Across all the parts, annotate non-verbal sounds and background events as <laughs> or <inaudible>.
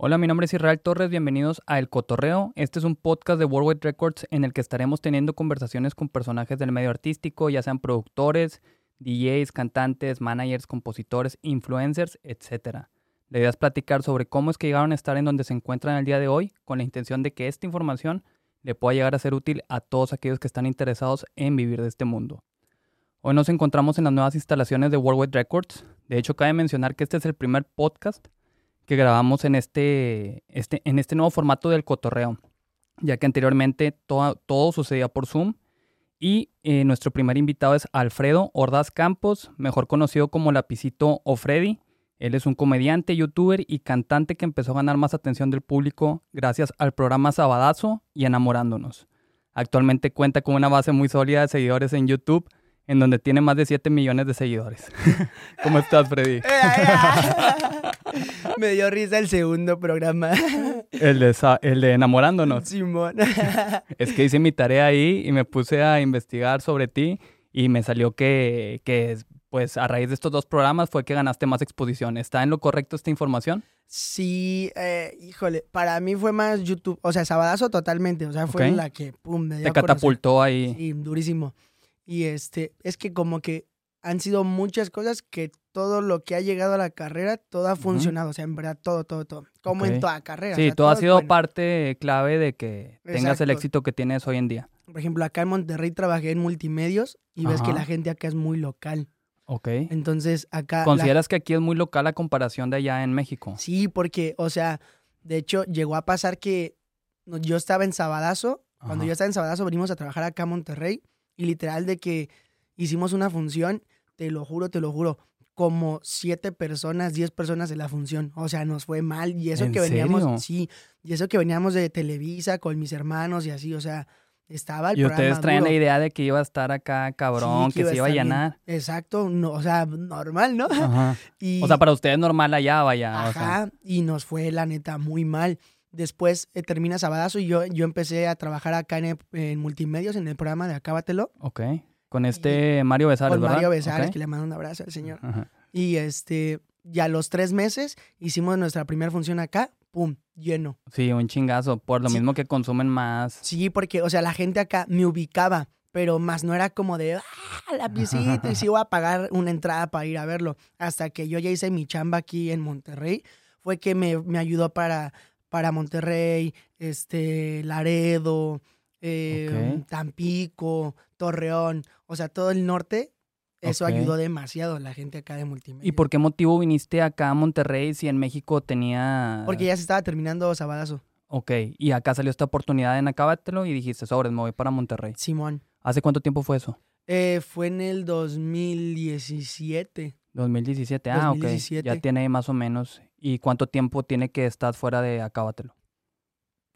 Hola, mi nombre es Israel Torres, bienvenidos a El Cotorreo. Este es un podcast de Worldwide Records en el que estaremos teniendo conversaciones con personajes del medio artístico, ya sean productores, DJs, cantantes, managers, compositores, influencers, etc. La idea es platicar sobre cómo es que llegaron a estar en donde se encuentran el día de hoy, con la intención de que esta información le pueda llegar a ser útil a todos aquellos que están interesados en vivir de este mundo. Hoy nos encontramos en las nuevas instalaciones de Worldwide Records. De hecho, cabe mencionar que este es el primer podcast que grabamos en este, este, en este nuevo formato del cotorreo, ya que anteriormente todo, todo sucedía por Zoom. Y eh, nuestro primer invitado es Alfredo Ordaz Campos, mejor conocido como Lapicito o Freddy. Él es un comediante, youtuber y cantante que empezó a ganar más atención del público gracias al programa Sabadazo y Enamorándonos. Actualmente cuenta con una base muy sólida de seguidores en YouTube, en donde tiene más de 7 millones de seguidores. <laughs> ¿Cómo estás, Freddy? <laughs> Me dio risa el segundo programa. El de, el de enamorándonos. Simón. <laughs> Es que hice mi tarea ahí y me puse a investigar sobre ti y me salió que, que pues a raíz de estos dos programas fue que ganaste más exposición. ¿Está en lo correcto esta información? Sí, eh, híjole, para mí fue más YouTube, o sea, Sabadazo totalmente, o sea, fue la que, pum, me dio Te catapultó ahí. Sí, durísimo. Y este, es que como que han sido muchas cosas que todo lo que ha llegado a la carrera, todo ha funcionado. O sea, en verdad, todo, todo, todo. Como en toda carrera. Sí, todo, ha sido parte clave de que tengas el éxito que tienes hoy en día. Por ejemplo, acá en Monterrey trabajé en multimedios y ves que la gente acá es muy local. Ok. Entonces, acá... ¿Consideras que aquí es muy local a comparación de allá en México? Sí, porque, o sea, de hecho, llegó a pasar que yo estaba en Sabadazo. Cuando yo estaba en Sabadazo, venimos a trabajar acá a Monterrey y literal de que hicimos una función, te lo juro, te lo juro, como siete personas, diez personas en la función. O sea, nos fue mal. Y eso que veníamos, sí, y eso que veníamos de Televisa con mis hermanos y así, o sea, estaba el Y ustedes traen la idea de que iba a estar acá cabrón, que, se iba a llenar. Exacto, no, o sea, normal, ¿no? <laughs> Y, o sea, para ustedes normal allá, vaya. Ajá, y nos fue la neta muy mal. Después eh, termina Sabadazo y yo, yo empecé a trabajar acá en, Multimedios, en el programa de Acábatelo. Ok. Con este Mario Besares, con Mario Besares, que le mando un abrazo al señor. Y este, ya a los tres meses hicimos nuestra primera función acá, pum, lleno. Sí, un chingazo, por lo mismo que consumen más. Sí, porque, o sea, la gente acá me ubicaba, pero más no era como de, ah, la visita, y <laughs> si iba a pagar una entrada para ir a verlo. Hasta que yo ya hice mi chamba aquí en Monterrey, fue que me, me ayudó para para Monterrey, este, Laredo, eh, Tampico, Torreón, o sea, todo el norte. Eso ayudó demasiado a la gente acá de multimedia. ¿Y por qué motivo viniste acá a Monterrey si en México tenía...? Porque ya se estaba terminando Sabadazo. Ok, y acá salió esta oportunidad en Acábatelo y dijiste, sobres, me voy para Monterrey. Simón. ¿Hace cuánto tiempo fue eso? Eh, fue en el 2017. 2017, ah, ok. Ya tiene más o menos. ¿Y cuánto tiempo tiene que estar fuera de Acábatelo?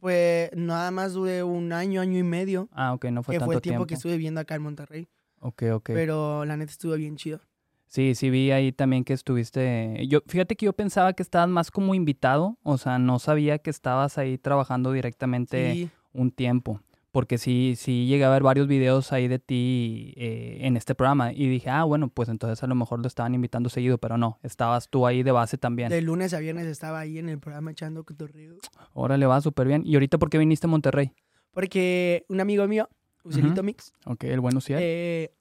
Pues nada más duré un año, año y medio. Ah, ok, no fue que tanto fue el tiempo que estuve viviendo acá en Monterrey. Ok, ok. Pero la neta estuvo bien chido. Sí, sí vi ahí también que estuviste. Yo, fíjate que yo pensaba que estabas más como invitado, o sea, no sabía que estabas ahí trabajando directamente un tiempo porque sí, sí llegué a ver varios videos ahí de ti eh, en este programa y dije, ah, bueno, pues entonces a lo mejor lo estaban invitando seguido, pero no, estabas tú ahí de base también. De lunes a viernes estaba ahí en el programa echando cotorreo. Órale, va súper bien. ¿Y ahorita por qué viniste a Monterrey? Porque un amigo mío, Usilito Mix. Ok, el bueno sí. Eh,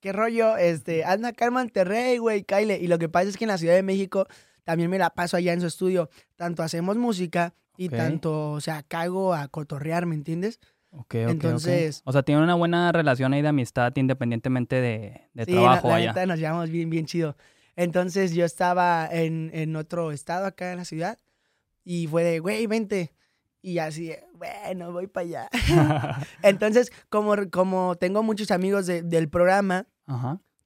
¿Qué rollo? Este, anda acá en Monterrey, güey, Kyle. Y lo que pasa es que en la Ciudad de México también me la paso allá en su estudio. Tanto hacemos música y tanto, o sea, cago a cotorrear, ¿me entiendes? Ok, ok. Entonces. O sea, tiene una buena relación ahí de amistad independientemente de, de trabajo allá. Sí, nos llevamos bien, bien chido. Entonces yo estaba en, en, otro estado acá en la ciudad y fue de, güey, vente. Y así, bueno, voy para allá. <laughs> <laughs> Entonces, como, como tengo muchos amigos del programa,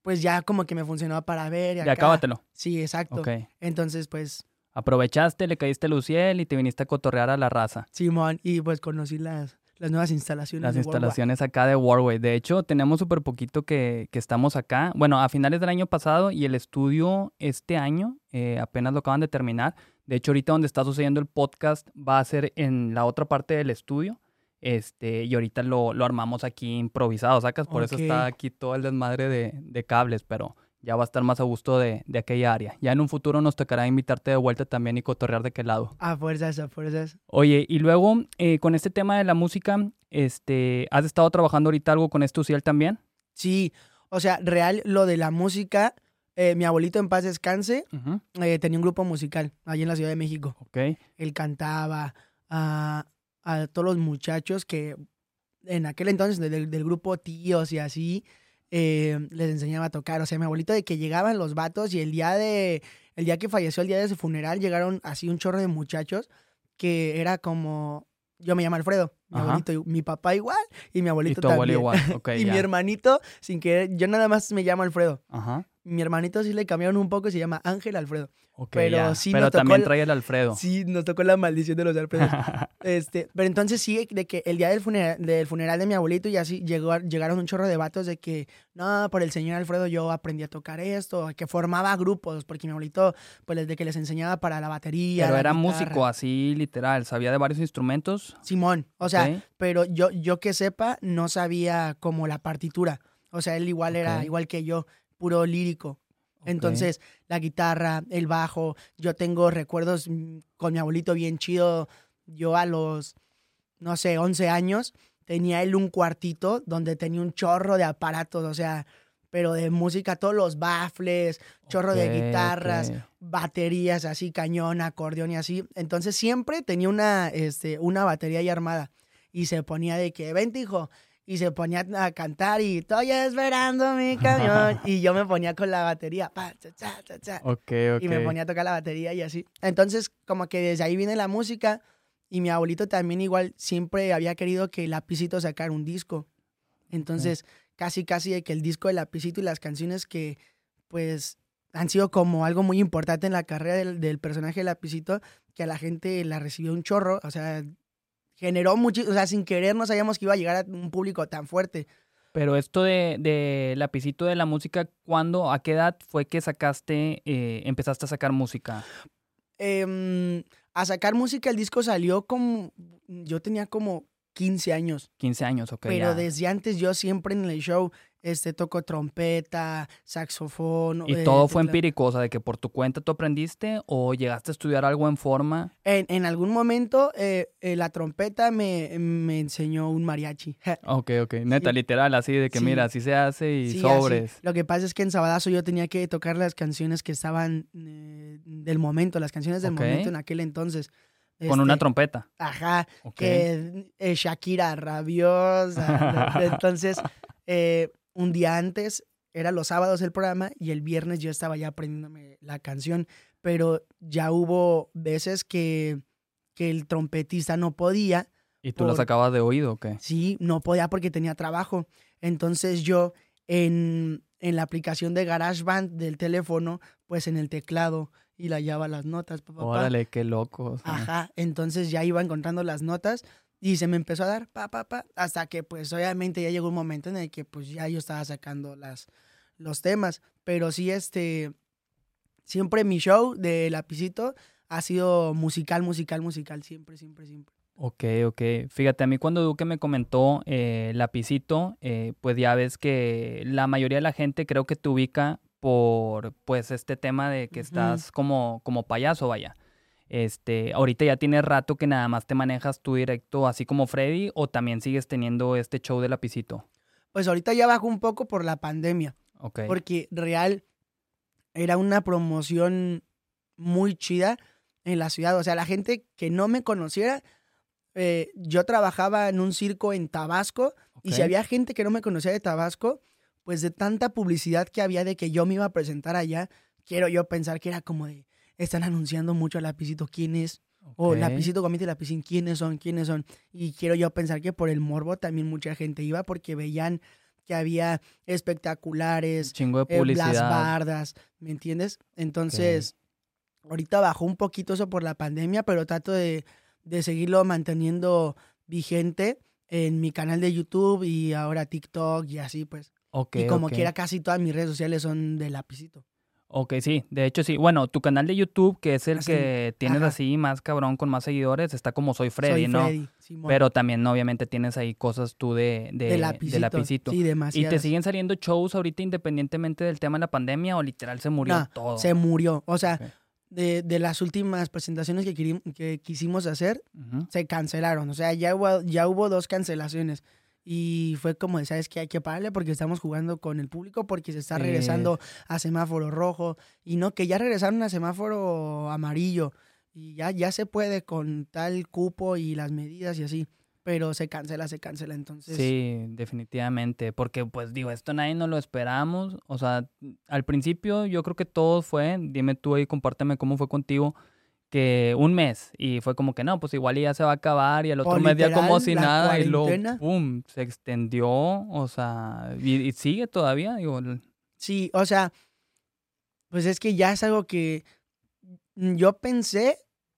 pues ya como que me funcionó para ver. Y acá. acábatelo. Sí, exacto. Entonces, pues. Aprovechaste, le caíste Luciel y te viniste a cotorrear a la raza. Simón, y pues conocí las, las nuevas instalaciones. Las instalaciones acá de Warway. De hecho, tenemos súper poquito que, que, estamos acá. Bueno, a finales del año pasado y el estudio este año eh, apenas lo acaban de terminar. De hecho, ahorita donde está sucediendo el podcast va a ser en la otra parte del estudio. Este, y ahorita lo, lo armamos aquí improvisado, sacas, por eso está aquí todo el desmadre de, de cables, pero ya va a estar más a gusto de, de aquella área. Ya en un futuro nos tocará invitarte de vuelta también y cotorrear de qué lado. A fuerzas, a fuerzas. Oye, y luego eh, con este tema de la música, este, ¿has estado trabajando ahorita algo con esto Uciel también? Sí, o sea, real, lo de la música, eh, mi abuelito en paz descanse, eh, tenía un grupo musical allí en la Ciudad de México. Ok. Él cantaba a, a todos los muchachos que en aquel entonces del, del grupo tíos y así eh, les enseñaba a tocar. O sea, mi abuelito de que llegaban los vatos y el día de el día que falleció, el día de su funeral, llegaron así un chorro de muchachos que era como yo me llamo Alfredo, mi Ajá. abuelito, y- mi papá igual y mi Y abuelito abuelo también. igual. Ok, <laughs> y ya. mi hermanito, sin querer, yo nada más me llamo Alfredo. Ajá. Mi hermanito sí le cambiaron un poco y se llama Ángel Alfredo. Ok, Pero ya. sí Pero nos tocó también el- trae el Alfredo. Sí, nos tocó la maldición de los Alfredos. <laughs> Este, pero entonces sí, de que el día del funeral, del funeral de mi abuelito y así llegó, llegaron un chorro de vatos de que, no, por el señor Alfredo yo aprendí a tocar esto, que formaba grupos, porque mi abuelito, pues desde que les enseñaba para la batería. Pero la era guitarra. músico así, literal. Sabía de varios instrumentos. Simón, o sea, Ok. pero yo, yo que sepa, no sabía como la partitura. O sea, él igual era Ok. igual que yo, puro lírico. Entonces, la guitarra, el bajo, yo tengo recuerdos mm, con mi abuelito bien chido. Yo a los, no sé, 11 años, tenía él un cuartito donde tenía un chorro de aparatos, o sea, pero de música, todos los baffles, chorro de guitarras, baterías así, cañón, acordeón y así. Entonces siempre tenía una, este, una batería ahí armada. Y se ponía de que, vente hijo. Y se ponía a cantar y estoy esperando mi camión. <laughs> y yo me ponía con la batería. pa, cha, cha, cha, cha, Ok, ok. Y me ponía a tocar la batería y así. Entonces como que desde ahí viene la música. Y mi abuelito también igual siempre había querido que Lapicito sacara un disco. Entonces casi casi de que el disco de Lapicito y las canciones que pues han sido como algo muy importante en la carrera del, del personaje de Lapicito, que a la gente la recibió un chorro, o sea, generó mucho, o sea, sin querer no sabíamos que iba a llegar a un público tan fuerte. Pero esto de, de lapicito de la música, ¿cuándo, a qué edad fue que sacaste, eh, empezaste a sacar música? Em, a sacar música el disco salió como, yo tenía como 15 años, 15 años, ok. pero ya. desde antes yo siempre en el show este, toco trompeta, saxofón. ¿Y eh, todo fue empírico? O sea, de que por tu cuenta tú aprendiste o llegaste a estudiar algo en forma. En, en algún momento eh, eh, la trompeta me, me enseñó un mariachi. <laughs> Ok, ok. Neta, Sí. literal, así de que Sí. mira, así se hace y Sí, sobres. así. Lo que pasa es que en Sabadazo yo tenía que tocar las canciones que estaban del momento, las canciones del momento en aquel entonces. Con una Este, trompeta. Ajá, Ok. que Shakira rabiosa. <laughs> Entonces, eh, un día antes, era los sábados el programa y el viernes yo estaba ya aprendiéndome la canción, pero ya hubo veces que, que el trompetista no podía ¿Y tú la por- sacabas de oído o qué? Sí, no podía porque tenía trabajo. Entonces yo en, en la aplicación de GarageBand del teléfono, pues en el teclado y la llevaba las notas. pa, pa, pa. Órale, qué loco. o sea. Ajá, entonces ya iba encontrando las notas y se me empezó a dar pa, pa, pa, hasta que pues obviamente ya llegó un momento en el que pues ya yo estaba sacando las, los temas. Pero sí, este, siempre mi show de lapicito ha sido musical, musical, musical, siempre, siempre, siempre. Ok, ok. Fíjate, a mí cuando Duque me comentó eh, Lapicito, eh, pues ya ves que la mayoría de la gente creo que te ubica por pues este tema de que estás como, como payaso, vaya. Este, ahorita ya tienes rato que nada más te manejas tú directo, así como Freddy, o también sigues teniendo este show de Lapicito. Pues ahorita ya bajó un poco por la pandemia. Ok. porque real era una promoción muy chida en la ciudad. O sea, la gente que no me conociera, eh, yo trabajaba en un circo en Tabasco y si había gente que no me conocía de Tabasco, pues de tanta publicidad que había de que yo me iba a presentar allá, quiero yo pensar que era como de, están anunciando mucho a Lapicito quién es, o Ok. Lapicito Gomita y Lapicín quiénes son, quiénes son. Y quiero yo pensar que por el morbo también mucha gente iba porque veían que había espectaculares, Chingo de eh, publicidad. las bardas, ¿me entiendes? Entonces, ahorita bajó un poquito eso por la pandemia, pero trato de, de seguirlo manteniendo vigente en mi canal de YouTube y ahora TikTok y así pues. Y como quiera, casi todas mis redes sociales son de lapicito. Ok, sí, de hecho sí. Bueno, tu canal de YouTube, que es el Así, que tienes ajá. así más cabrón con más seguidores, está como Soy Freddy, Soy ¿no? Freddy, Simón. Pero también obviamente tienes ahí cosas tú de, de, de lapicito. de lapicito. Sí, ¿Y te siguen saliendo shows ahorita independientemente del tema de la pandemia o literal se murió No, todo? Se murió. O sea, de, de las últimas presentaciones que, que quisimos hacer, se cancelaron. O sea, ya hubo, ya hubo dos cancelaciones. Y fue como, de, ¿sabes qué? Hay que pararle porque estamos jugando con el público porque se está regresando a semáforo rojo. Y no, que ya regresaron a semáforo amarillo. Y ya, ya se puede con tal cupo y las medidas y así. Pero se cancela, se cancela. Entonces, Sí, definitivamente, porque pues digo, esto nadie no lo esperamos, o sea, al principio yo creo que todo fue, dime tú ahí, compárteme cómo fue contigo, que un mes y fue como que no, pues igual ya se va a acabar y al otro mes ya como si nada y luego. ¡pum!, se extendió, o sea, y, y sigue todavía, digo, el- Sí, o sea, pues es que ya es algo que mm, yo pensé,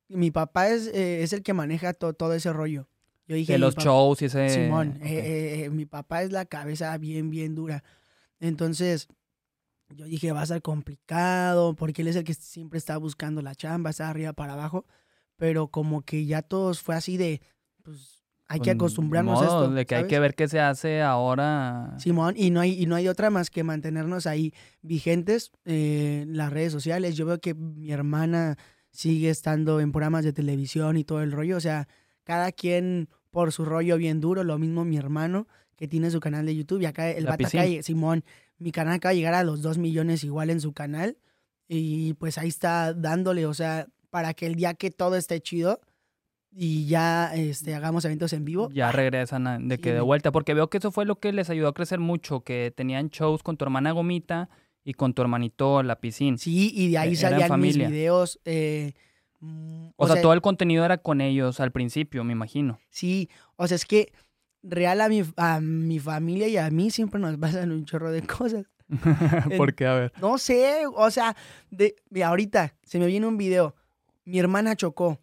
mi papá es, eh, es el que maneja to- todo ese rollo. Yo dije, de los papá- shows y ese... Simón, eh, eh, mi papá es la cabeza bien, bien dura. Entonces, yo dije, va a ser complicado, porque él es el que siempre está buscando la chamba, está arriba para abajo, pero como que ya todos fue así de, pues, hay que Pues, acostumbrarnos a modo, esto. De que hay que ver qué se hace ahora. Simón, y no hay, y no hay otra más que mantenernos ahí vigentes eh, las redes sociales. Yo veo que mi hermana sigue estando en programas de televisión y todo el rollo. O sea, cada quien por su rollo bien duro. Lo mismo mi hermano, que tiene su canal de YouTube. Y acá el acá, Simón, mi canal acaba de llegar a los 2 millones igual en su canal. Y pues ahí está dándole, o sea, para que el día que todo esté chido y ya este, hagamos eventos en vivo. Ya regresan de Sí, que de vuelta, porque veo que eso fue lo que les ayudó a crecer mucho, que tenían shows con tu hermana Gomita y con tu hermanito La Piscina. Sí, y de ahí E- salían mis videos. eh, O, sea, todo el contenido era con ellos al principio, me imagino. Sí, o sea, es que real a mi, a mi familia y a mí siempre nos pasan un chorro de cosas. <laughs> ¿Por qué? A ver. No sé, o sea, de, ahorita se me viene un video. Mi hermana chocó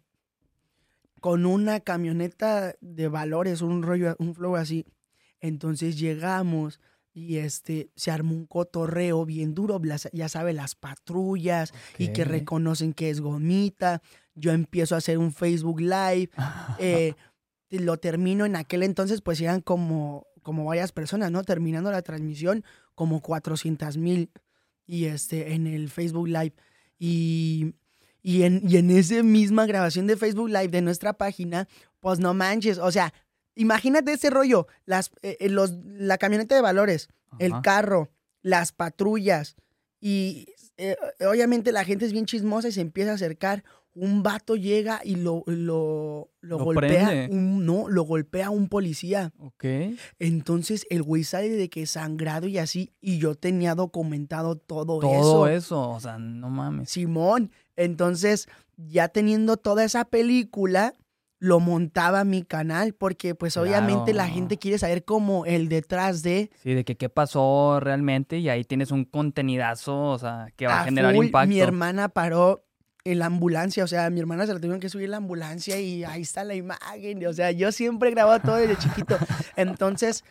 con una camioneta de valores, un rollo, un flow así. Entonces llegamos y este se armó un cotorreo bien duro, las- ya sabe, las patrullas y que reconocen que es gomita. Yo empiezo a hacer un Facebook Live. <laughs> eh, lo termino en aquel entonces, pues eran como, como varias personas, ¿no? Terminando la transmisión, como 400 mil y este, en el Facebook Live. Y, y, en, y en esa misma grabación de Facebook Live de nuestra página, pues no manches, o sea, imagínate ese rollo, las, eh, eh, los, la camioneta de valores, el carro, las patrullas y eh, obviamente la gente es bien chismosa y se empieza a acercar. Un vato llega y lo, lo, lo, Lo golpea. Un, no, lo golpea un policía. Ok. Entonces el güey sale de que sangrado y así. Y yo tenía documentado todo, Todo eso. eso, o sea, no mames. Simón. Entonces, ya teniendo toda esa película, lo montaba a mi canal. Porque, pues, obviamente la gente quiere saber como el detrás de. Sí, de que qué pasó realmente y ahí tienes un contenidazo, o sea, que va a, a generar full. impacto. Mi hermana paró en la ambulancia, o sea, a mi hermana se la tuvieron que subir la ambulancia y ahí está la imagen. O sea, yo siempre he grabado todo desde chiquito. <laughs> Entonces,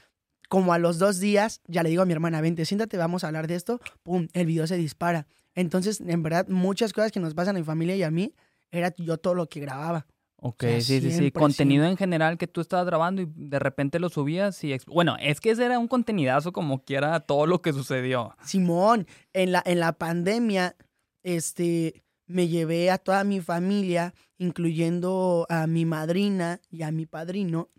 como a los dos días, ya le digo a mi hermana, vente, siéntate, vamos a hablar de esto. Pum, el video se dispara. Entonces, en verdad, muchas cosas que nos pasan a mi familia y a mí, era yo todo lo que grababa. Ok, O sea, sí, sí, sí. Contenido en general que tú estabas grabando y de repente lo subías y... Bueno, es que ese era un contenidazo como quiera todo lo que sucedió. Simón, en la, en la pandemia, este, me llevé a toda mi familia, incluyendo a mi madrina y a mi padrino.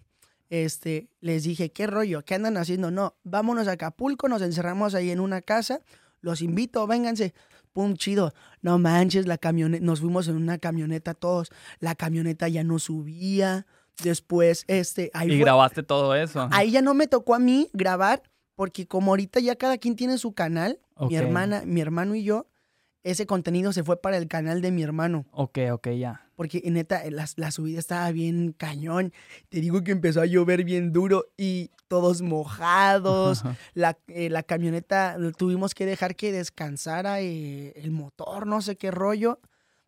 Este, les dije, ¿qué rollo? ¿Qué andan haciendo? No, vámonos a Acapulco, nos encerramos ahí en una casa, los invito, vénganse. Pum, chido. No manches, la camioneta, nos fuimos en una camioneta todos. La camioneta ya no subía. Después, este, ahí y fue- grabaste todo eso. Ahí ya no me tocó a mí grabar, porque como ahorita ya cada quien tiene su canal, mi hermana, mi hermano y yo, ese contenido se fue para el canal de mi hermano. Ok, ok, ya. Porque neta, la, la subida estaba bien cañón. Te digo que empezó a llover bien duro y todos mojados. <laughs> la, eh, la camioneta tuvimos que dejar que descansara eh, el motor, no sé qué rollo.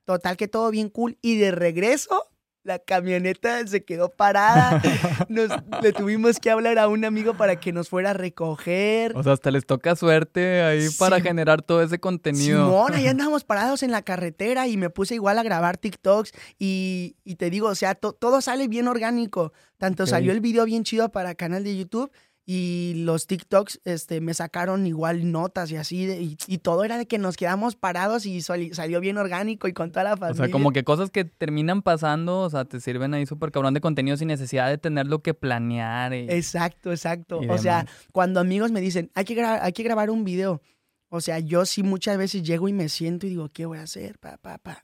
Total que todo bien cool. Y de regreso, la camioneta se quedó parada. <laughs> Nos, le tuvimos que hablar a un amigo para que nos fuera a recoger. O sea, hasta les toca suerte ahí para generar todo ese contenido. Simón, ahí <laughs> andábamos parados en la carretera y me puse igual a grabar TikToks y, y te digo, o sea, to- todo sale bien orgánico. Tanto salió el video bien chido para canal de YouTube y los TikToks este, me sacaron igual notas y así, de- y, y todo era de que nos quedamos parados y sali- salió bien orgánico y con toda la O familia. sea, como que cosas que terminan pasando, o sea, te sirven ahí súper cabrón de contenido sin necesidad de tenerlo que planear. Y... Exacto, exacto. y O sea, cuando amigos me dicen, hay que, hay que grabar un video. O sea, yo sí muchas veces llego y me siento y digo, ¿qué voy a hacer? Pa, pa, pa.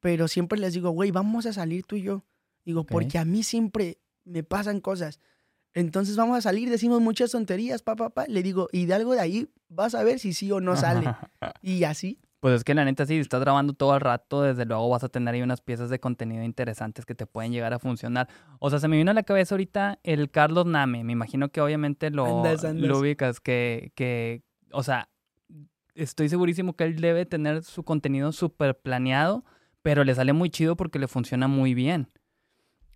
Pero siempre les digo, güey, vamos a salir tú y yo. Digo, porque a mí siempre me pasan cosas. Entonces vamos a salir, decimos muchas tonterías, pa, pa, pa. Le digo, y de algo de ahí vas a ver si sí o no sale. <laughs> Y así. Pues es que la neta, si estás grabando todo el rato, desde luego vas a tener ahí unas piezas de contenido interesantes que te pueden llegar a funcionar. O sea, se me vino a la cabeza ahorita el Carlos Name. Me imagino que obviamente lo, Andas, andas. lo ubicas, que, que, o sea, estoy segurísimo que él debe tener su contenido súper planeado, pero le sale muy chido porque le funciona muy bien.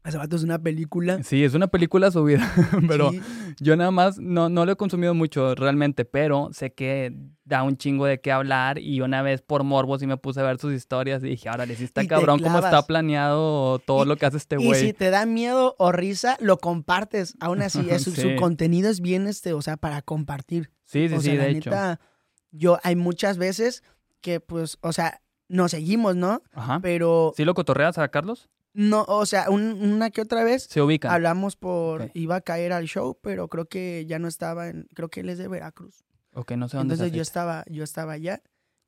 Hace rato es una película. Sí, es una película subida, <laughs> pero Sí. yo nada más no, no lo he consumido mucho realmente, pero sé que da un chingo de qué hablar y una vez por morbo sí me puse a ver sus historias y dije, órale, sí está Y cabrón cómo está planeado todo Y- lo que hace este Y güey. si te da miedo o risa, lo compartes. Aún así, es, <laughs> su- su Sí. contenido es bien, este, o sea, para compartir. Sí, sí, o sí, sea, la de hecho. yo hay muchas veces que, pues, o sea, nos seguimos, ¿no? Ajá. Pero ¿Sí lo cotorreas a Carlos? No, o sea, un- una que otra vez Se ubican. hablamos por, Ok. iba a caer al show, pero creo que ya no estaba en, creo que él es de Veracruz. Ok, no sé dónde Entonces yo estaba, yo estaba allá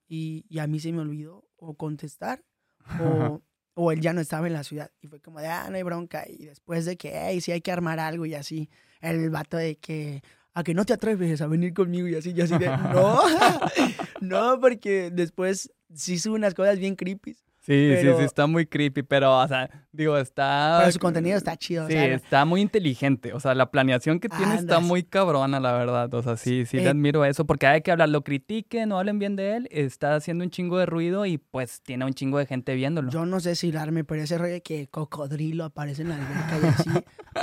y, y a mí se me olvidó o contestar <laughs> o, o él ya no estaba en la ciudad. Y fue como de, ah, no hay bronca. Y después de que, hey, sí hay que armar algo y así, el vato de que, a que no te atreves a venir conmigo y así, yo así de, no, <laughs> no, porque después sí sube unas cosas bien creepy. Sí, sí, pero- sí, está muy creepy, pero, o sea, digo, está... Pero su contenido está chido. o Sí, sea, está muy inteligente. O sea, la planeación que tiene está muy cabrona, la verdad. O sea, sí, sí le Eh, admiro eso. Porque hay que hablar, lo critiquen o hablen bien de él. Está haciendo un chingo de ruido y pues tiene un chingo de gente viéndolo. Yo no sé si darme, pero ese rollo de que cocodrilo aparece en la alberca y así.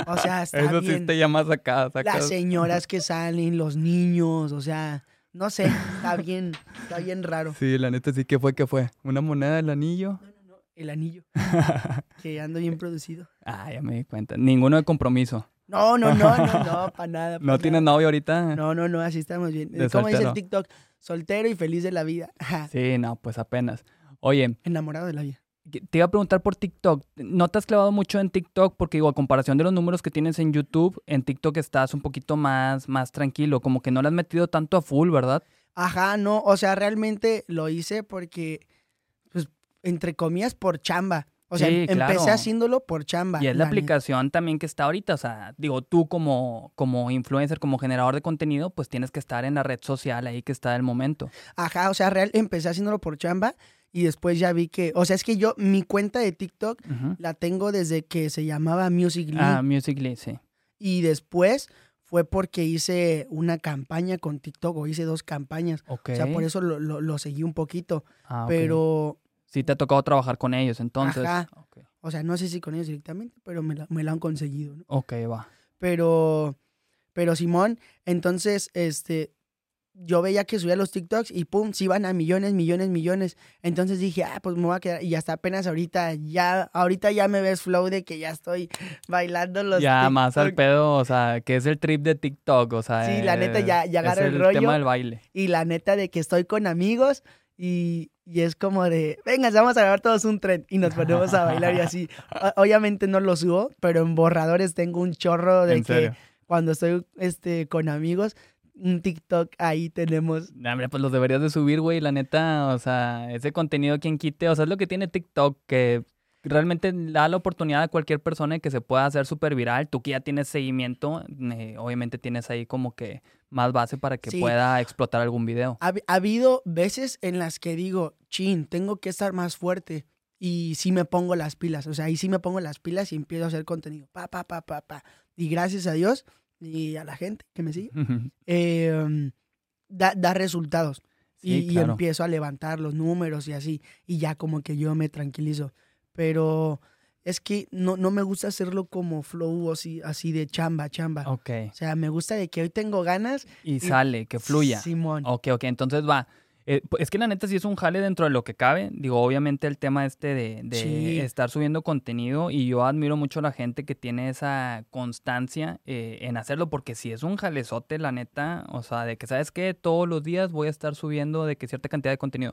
O sea, <laughs> está Eso bien. sí te llamas acá. Las sacas- señoras que salen, los niños, o sea, no sé, está bien, está bien raro. Sí, la neta sí, ¿qué fue? ¿Qué fue? ¿Una moneda del anillo? El anillo, <laughs> que ando bien producido. Ah, ya me di cuenta. Ninguno de compromiso. No, no, no, no, <laughs> no, para nada. pa' ¿No tienes novio ahorita? No, no, no, así estamos bien. De ¿Cómo dice el. TikTok? Soltero y feliz de la vida. <laughs> Sí, no, pues apenas. Oye, Enamorado de la vida. Te iba a preguntar por TikTok. ¿No te has clavado mucho en TikTok? Porque digo, a comparación de los números que tienes en YouTube, en TikTok estás un poquito más, más tranquilo. Como que no le has metido tanto a full, ¿verdad? Ajá, no, o sea, realmente lo hice porque, pues, entre comillas, por chamba. O sea, Sí, em- empecé haciéndolo por chamba. Y es la aplicación también que está ahorita. O sea, digo, tú como, como influencer, como generador de contenido, pues tienes que estar en la red social ahí que está el momento. Ajá, o sea, real, empecé haciéndolo por chamba y después ya vi que, o sea, es que yo, mi cuenta de TikTok la tengo desde que se llamaba Music.ly Ah, Musical.ly, sí. y después fue porque hice una campaña con TikTok o hice dos campañas. Ok. O sea, por eso lo, lo- lo seguí un poquito, Ah, pero, Sí te ha tocado trabajar con ellos, entonces. Ajá. Ok, o sea, no sé si con ellos directamente, pero me la, me la han conseguido, ¿no? Ok, va. Pero, pero Simón, entonces, este, yo veía que subía los TikToks y pum, se iban a millones, millones, millones. Entonces dije, ah, pues me voy a quedar. Y hasta apenas ahorita, ya, ahorita ya me ves flow de que ya estoy bailando los ya más al TikTok. pedo, o sea, que es el trip de TikTok, o sea. Sí, la neta, eh, ya- ya agarra es el el rollo. tema del baile. Y la neta de que estoy con amigos y, y es como de, venga, vamos a grabar todos un tren y nos ponemos a bailar y así. O- obviamente no lo subo, pero en borradores tengo un chorro de que serio. cuando estoy este, con amigos, un TikTok ahí tenemos. No, hombre, pues los deberías de subir, güey, la neta, o sea, ese contenido quien quite, o sea, es lo que tiene TikTok, que realmente da la oportunidad a cualquier persona que se pueda hacer súper viral. Tú que ya tienes seguimiento, eh, obviamente tienes ahí como que más base para que Sí. pueda explotar algún video. Ha, ha habido veces en las que digo, chin, tengo que estar más fuerte. Y sí me pongo las pilas. O sea, ahí sí me pongo las pilas y empiezo a hacer contenido. Pa, pa, pa, pa, pa. Y gracias a Dios y a la gente que me sigue, eh, da, da resultados. Sí, y, y claro. empiezo a levantar los números y así. Y ya como que yo me tranquilizo. Pero es que no, no me gusta hacerlo como flow así, así de chamba, chamba. Ok. O sea, me gusta de que hoy tengo ganas. Y sale, que fluya. Simón. Ok, ok, entonces va. Eh, es que la neta sí es un jale dentro de lo que cabe. Digo, obviamente el tema este de, de Sí. estar subiendo contenido y yo admiro mucho a la gente que tiene esa constancia eh, en hacerlo porque si es un jalezote, la neta, o sea, de que sabes que todos los días voy a estar subiendo de que cierta cantidad de contenido.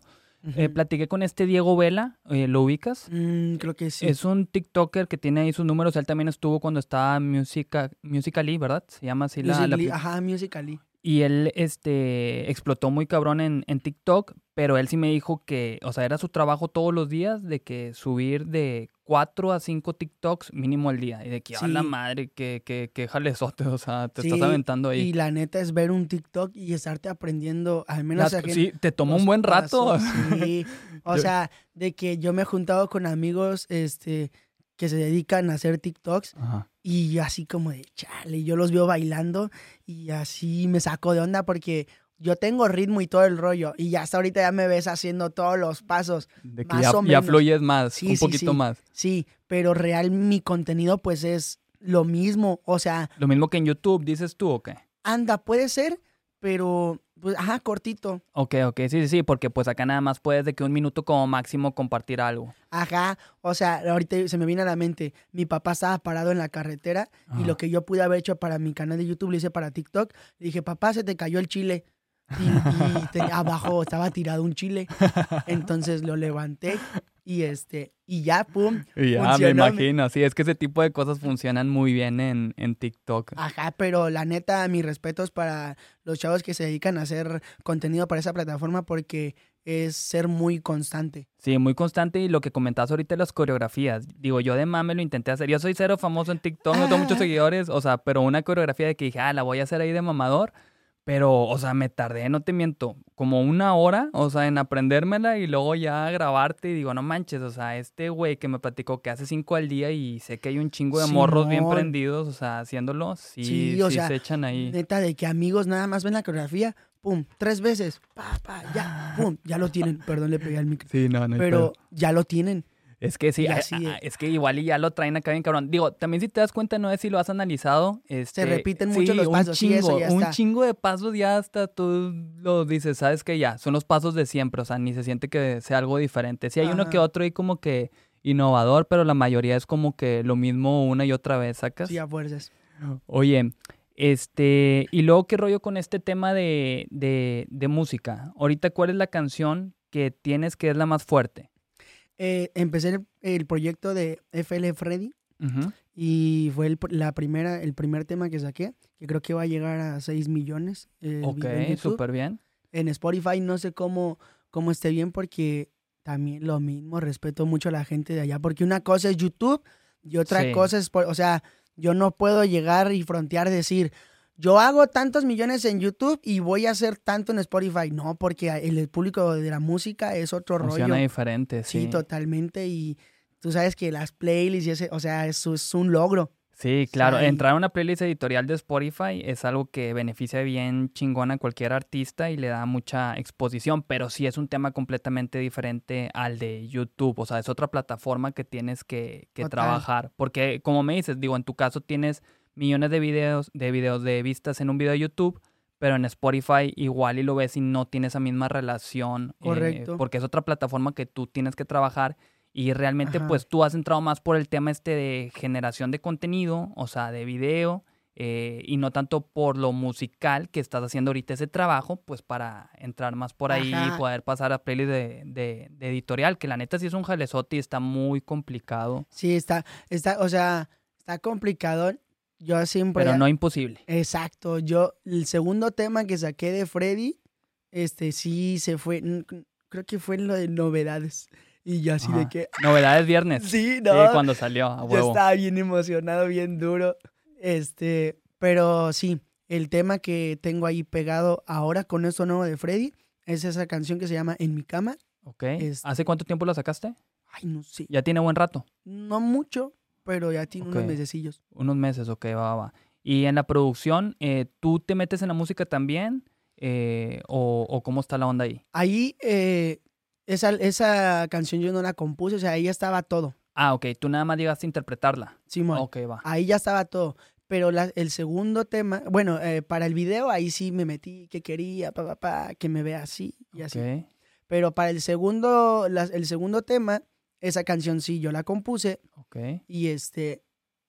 Eh, Ujú. platiqué con este Diego Vela, ¿lo ubicas? Mm, creo que sí. Es un TikToker que tiene ahí sus números. Él también estuvo cuando estaba Musica, Musical.ly, ¿verdad? Se llama así la, la Musical.ly, apli- Ajá, Musical.ly. y él este, explotó muy cabrón en, en TikTok, pero él sí me dijo que, o sea, era su trabajo todos los días de que subir de 4 a 5 TikToks mínimo al día. Y de que, a la madre, que, que, que jalezote, o sea, te Sí, estás aventando ahí. Y la neta es ver un TikTok y estarte aprendiendo, al menos sí, te tomó un buen rato. Sí. <laughs> O sea, de que yo me he juntado con amigos este, que se dedican a hacer TikToks Ajá. y así como de chale, yo los veo bailando y así me saco de onda porque yo tengo ritmo y todo el rollo y ya hasta ahorita ya me ves haciendo todos los pasos. De que Más ya, o ya menos. fluyes más, Sí, un sí, poquito sí. más. Sí, pero real mi contenido pues es lo mismo. O sea, Lo mismo que en YouTube, dices tú, ¿o qué? anda, puede ser, pero pues ajá, cortito. Ok, ok, sí, sí, sí, porque pues acá nada más puedes de que un minuto como máximo compartir algo. Ajá, o sea, ahorita se me viene a la mente, mi papá estaba parado en la carretera y lo que yo pude haber hecho para mi canal de YouTube lo hice para TikTok. Le dije, papá, se te cayó el chile. Y, y te- <laughs> abajo estaba tirado un chile. Entonces lo levanté y este, y ya, pum. Ya, me funcionó, me- imagino, sí, es que ese tipo de cosas funcionan muy bien en, en TikTok. Ajá, pero la neta, mis respetos para los chavos que se dedican a hacer contenido para esa plataforma porque es ser muy constante. Sí, muy constante y lo que comentabas ahorita de las coreografías. Digo, yo de mame lo intenté hacer. Yo soy cero famoso en TikTok, no tengo muchos Ah. seguidores, o sea, pero una coreografía de que dije, ah, la voy a hacer ahí de mamador. Pero, o sea, me tardé, no te miento, como una hora, o sea, en aprendérmela y luego ya grabarte y digo, no manches, o sea, este güey que me platicó que hace cinco al día y sé que hay un chingo de morros bien prendidos, o sea, haciéndolo, sí, Sí, sí, o sea, se echan ahí. Neta, de que amigos nada más ven la coreografía, pum, tres veces, pa, pa, ya, pum, ya lo tienen. Perdón, le pegué al micro. Sí, no, no Pero ya lo tienen. Es que sí, Y a- así a- es. que igual y ya lo traen acá bien cabrón. Digo, también si te das cuenta, no es si lo has analizado. Este, repiten mucho los un pasos, sí, eso chingo, ya Un está. chingo de pasos ya hasta tú lo dices, sabes que ya, son los pasos de siempre, o sea, ni se siente que sea algo diferente. Sí hay uno que otro ahí como que innovador, pero la mayoría es como que lo mismo una y otra vez, ¿sacas? Sí, a fuerzas. Oye, este, y luego qué rollo con este tema de, de, de música. Ahorita, ¿cuál es la canción que tienes que es la más fuerte? Eh, empecé el, el proyecto de FL Freddy y fue el, la primera, el primer tema que saqué, que creo que va a llegar a 6 millones. el Ok, súper bien. En Spotify no sé cómo, cómo esté bien porque también lo mismo, respeto mucho a la gente de allá, porque una cosa es YouTube y otra Sí. cosa es, o sea, yo no puedo llegar y frontear, decir, yo hago tantos millones en YouTube y voy a hacer tanto en Spotify. No, porque el, público de la música es otro Funciona rollo. diferente, sí. Sí, totalmente. Y tú sabes que las playlists y ese, o sea, eso es un logro. Sí, claro. Entrar a una playlist editorial de Spotify es algo que beneficia bien chingón a cualquier artista y le da mucha exposición, pero sí es un tema completamente diferente al de YouTube. O sea, es otra plataforma que tienes que, que trabajar. Porque, como me dices, digo, en tu caso tienes millones de videos, de videos de vistas en un video de YouTube, pero en Spotify igual y lo ves y no tiene esa misma relación. eh, Correcto. porque es otra plataforma que tú tienes que trabajar. Y realmente, Ajá. pues tú has entrado más por el tema este de generación de contenido, o sea, de video, eh, y no tanto por lo musical que estás haciendo ahorita ese trabajo, pues para entrar más por ahí Ajá. y poder pasar a playlist de, de- de editorial, que la neta sí es un jalezote y está muy complicado, Sí, está, está, o sea, está complicado. Yo siempre... pero no imposible. Exacto, yo, el segundo tema que saqué de Freddy, este sí se fue, creo que fue lo de novedades. Y yo así de que, Novedades viernes. sí, <laughs> Sí, no, cuando salió, a yo estaba bien emocionado, bien duro. Este, pero sí, el tema que tengo ahí pegado ahora con esto nuevo de Freddy es esa canción que se llama En mi cama. Ok. es- ¿Hace cuánto tiempo lo sacaste? Ay, no sé, Ya tiene buen rato. no mucho, pero ya tiene unos mesecillos. Unos meses, ok, va, va. Y en la producción, eh, ¿tú te metes en la música también? Eh, o, o cómo está la onda ahí? Ahí, eh, esa, esa canción yo no la compuse, o sea, ahí estaba todo. Ah, ok. Tú nada más llegaste a interpretarla. Simón. Ok, va. Ahí ya estaba todo. Pero la- el segundo tema, bueno, eh, para el video ahí sí me metí que quería, pa, pa, pa, que me vea así y así. Ok. Pero para el segundo, la- el segundo tema, esa canción sí yo la compuse Ok. y este,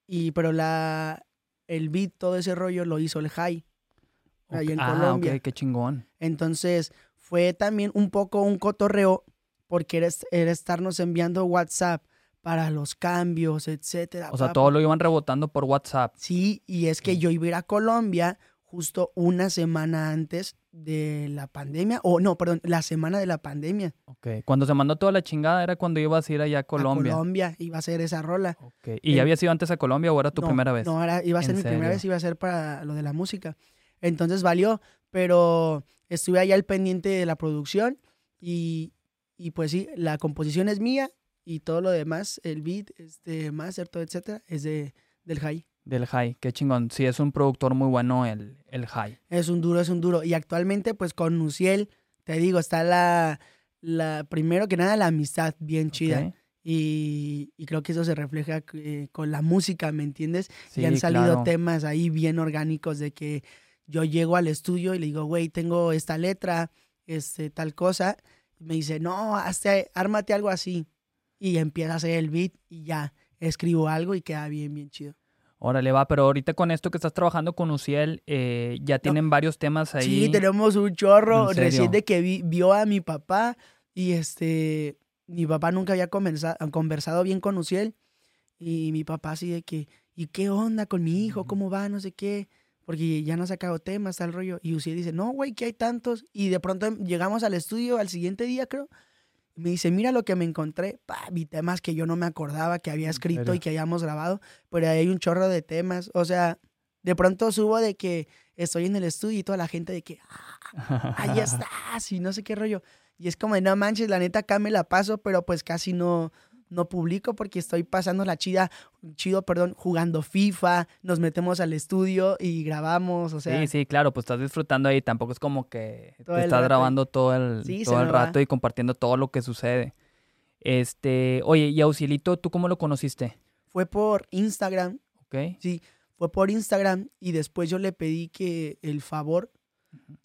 y pero la, el beat, todo ese rollo lo hizo el High ahí ok. en ah, Colombia. ok, qué chingón. Entonces fue también un poco un cotorreo porque era, era estarnos enviando WhatsApp para los cambios, etcétera. O sea, pa, todo lo iban rebotando por WhatsApp. Sí, y es que yo iba a ir a Colombia justo una semana antes de la pandemia, o no, perdón, la semana de la pandemia. Ok. Cuando se mandó toda la chingada era cuando ibas a ir allá a A Colombia. Colombia iba a ser esa rola. Ok. ¿Y ya Eh, habías ido antes a Colombia o era tu No, primera vez? No, era, iba a ser ¿En mi primera serio? vez, iba a ser para lo de la música. Entonces valió, pero estuve allá al pendiente de la producción y, y pues sí, la composición es mía y todo lo demás, el beat, este, master, todo, etcétera, es de, del High. Del High. Qué chingón. Sí, es un productor muy bueno el, el High. Es un duro, es un duro. Y actualmente, pues con Nuciel, te digo, está la, la primero que nada, la amistad bien chida. Y, y creo que eso se refleja eh, con la música, ¿me entiendes? Sí, y han salido claro. temas ahí bien orgánicos de que yo llego al estudio y le digo, güey, tengo esta letra, este, tal cosa. Me dice, no, hazte, ármate algo así. Y empieza a hacer el beat y ya escribo algo y queda bien, bien chido. Órale, va. Pero ahorita con esto que estás trabajando con Uciel, eh, ya tienen varios temas ahí. Sí, tenemos un chorro de que vi- vio a mi papá y este, mi papá nunca había conversa- conversado bien con Uciel y mi papá así de que, ¿y qué onda con mi hijo? ¿Cómo va? No sé qué, porque ya no ha sacado temas, tal rollo. Y Uciel dice, no, güey, que hay tantos. Y de pronto llegamos al estudio al siguiente día, creo. Me dice, mira lo que me encontré. Pa, vi temas que yo no me acordaba que había escrito serio? y que habíamos grabado, pero ahí hay un chorro de temas. O sea, de pronto subo de que estoy en el estudio y toda la gente de que, "Ah, ahí <laughs> estás y no sé qué rollo. Y es como de, no manches, la neta acá me la paso, pero pues casi no, no publico porque estoy pasando la chida, chido, perdón, jugando FIFA, nos metemos al estudio y grabamos, o sea, sí, sí, claro, pues estás disfrutando ahí. Tampoco es como que te estás rato grabando todo el, Sí, todo el va. rato y compartiendo todo lo que sucede. Este, oye, y Auxilito, ¿tú cómo lo conociste? fue por Instagram, ¿Ok? fue por Instagram y después yo le pedí que el favor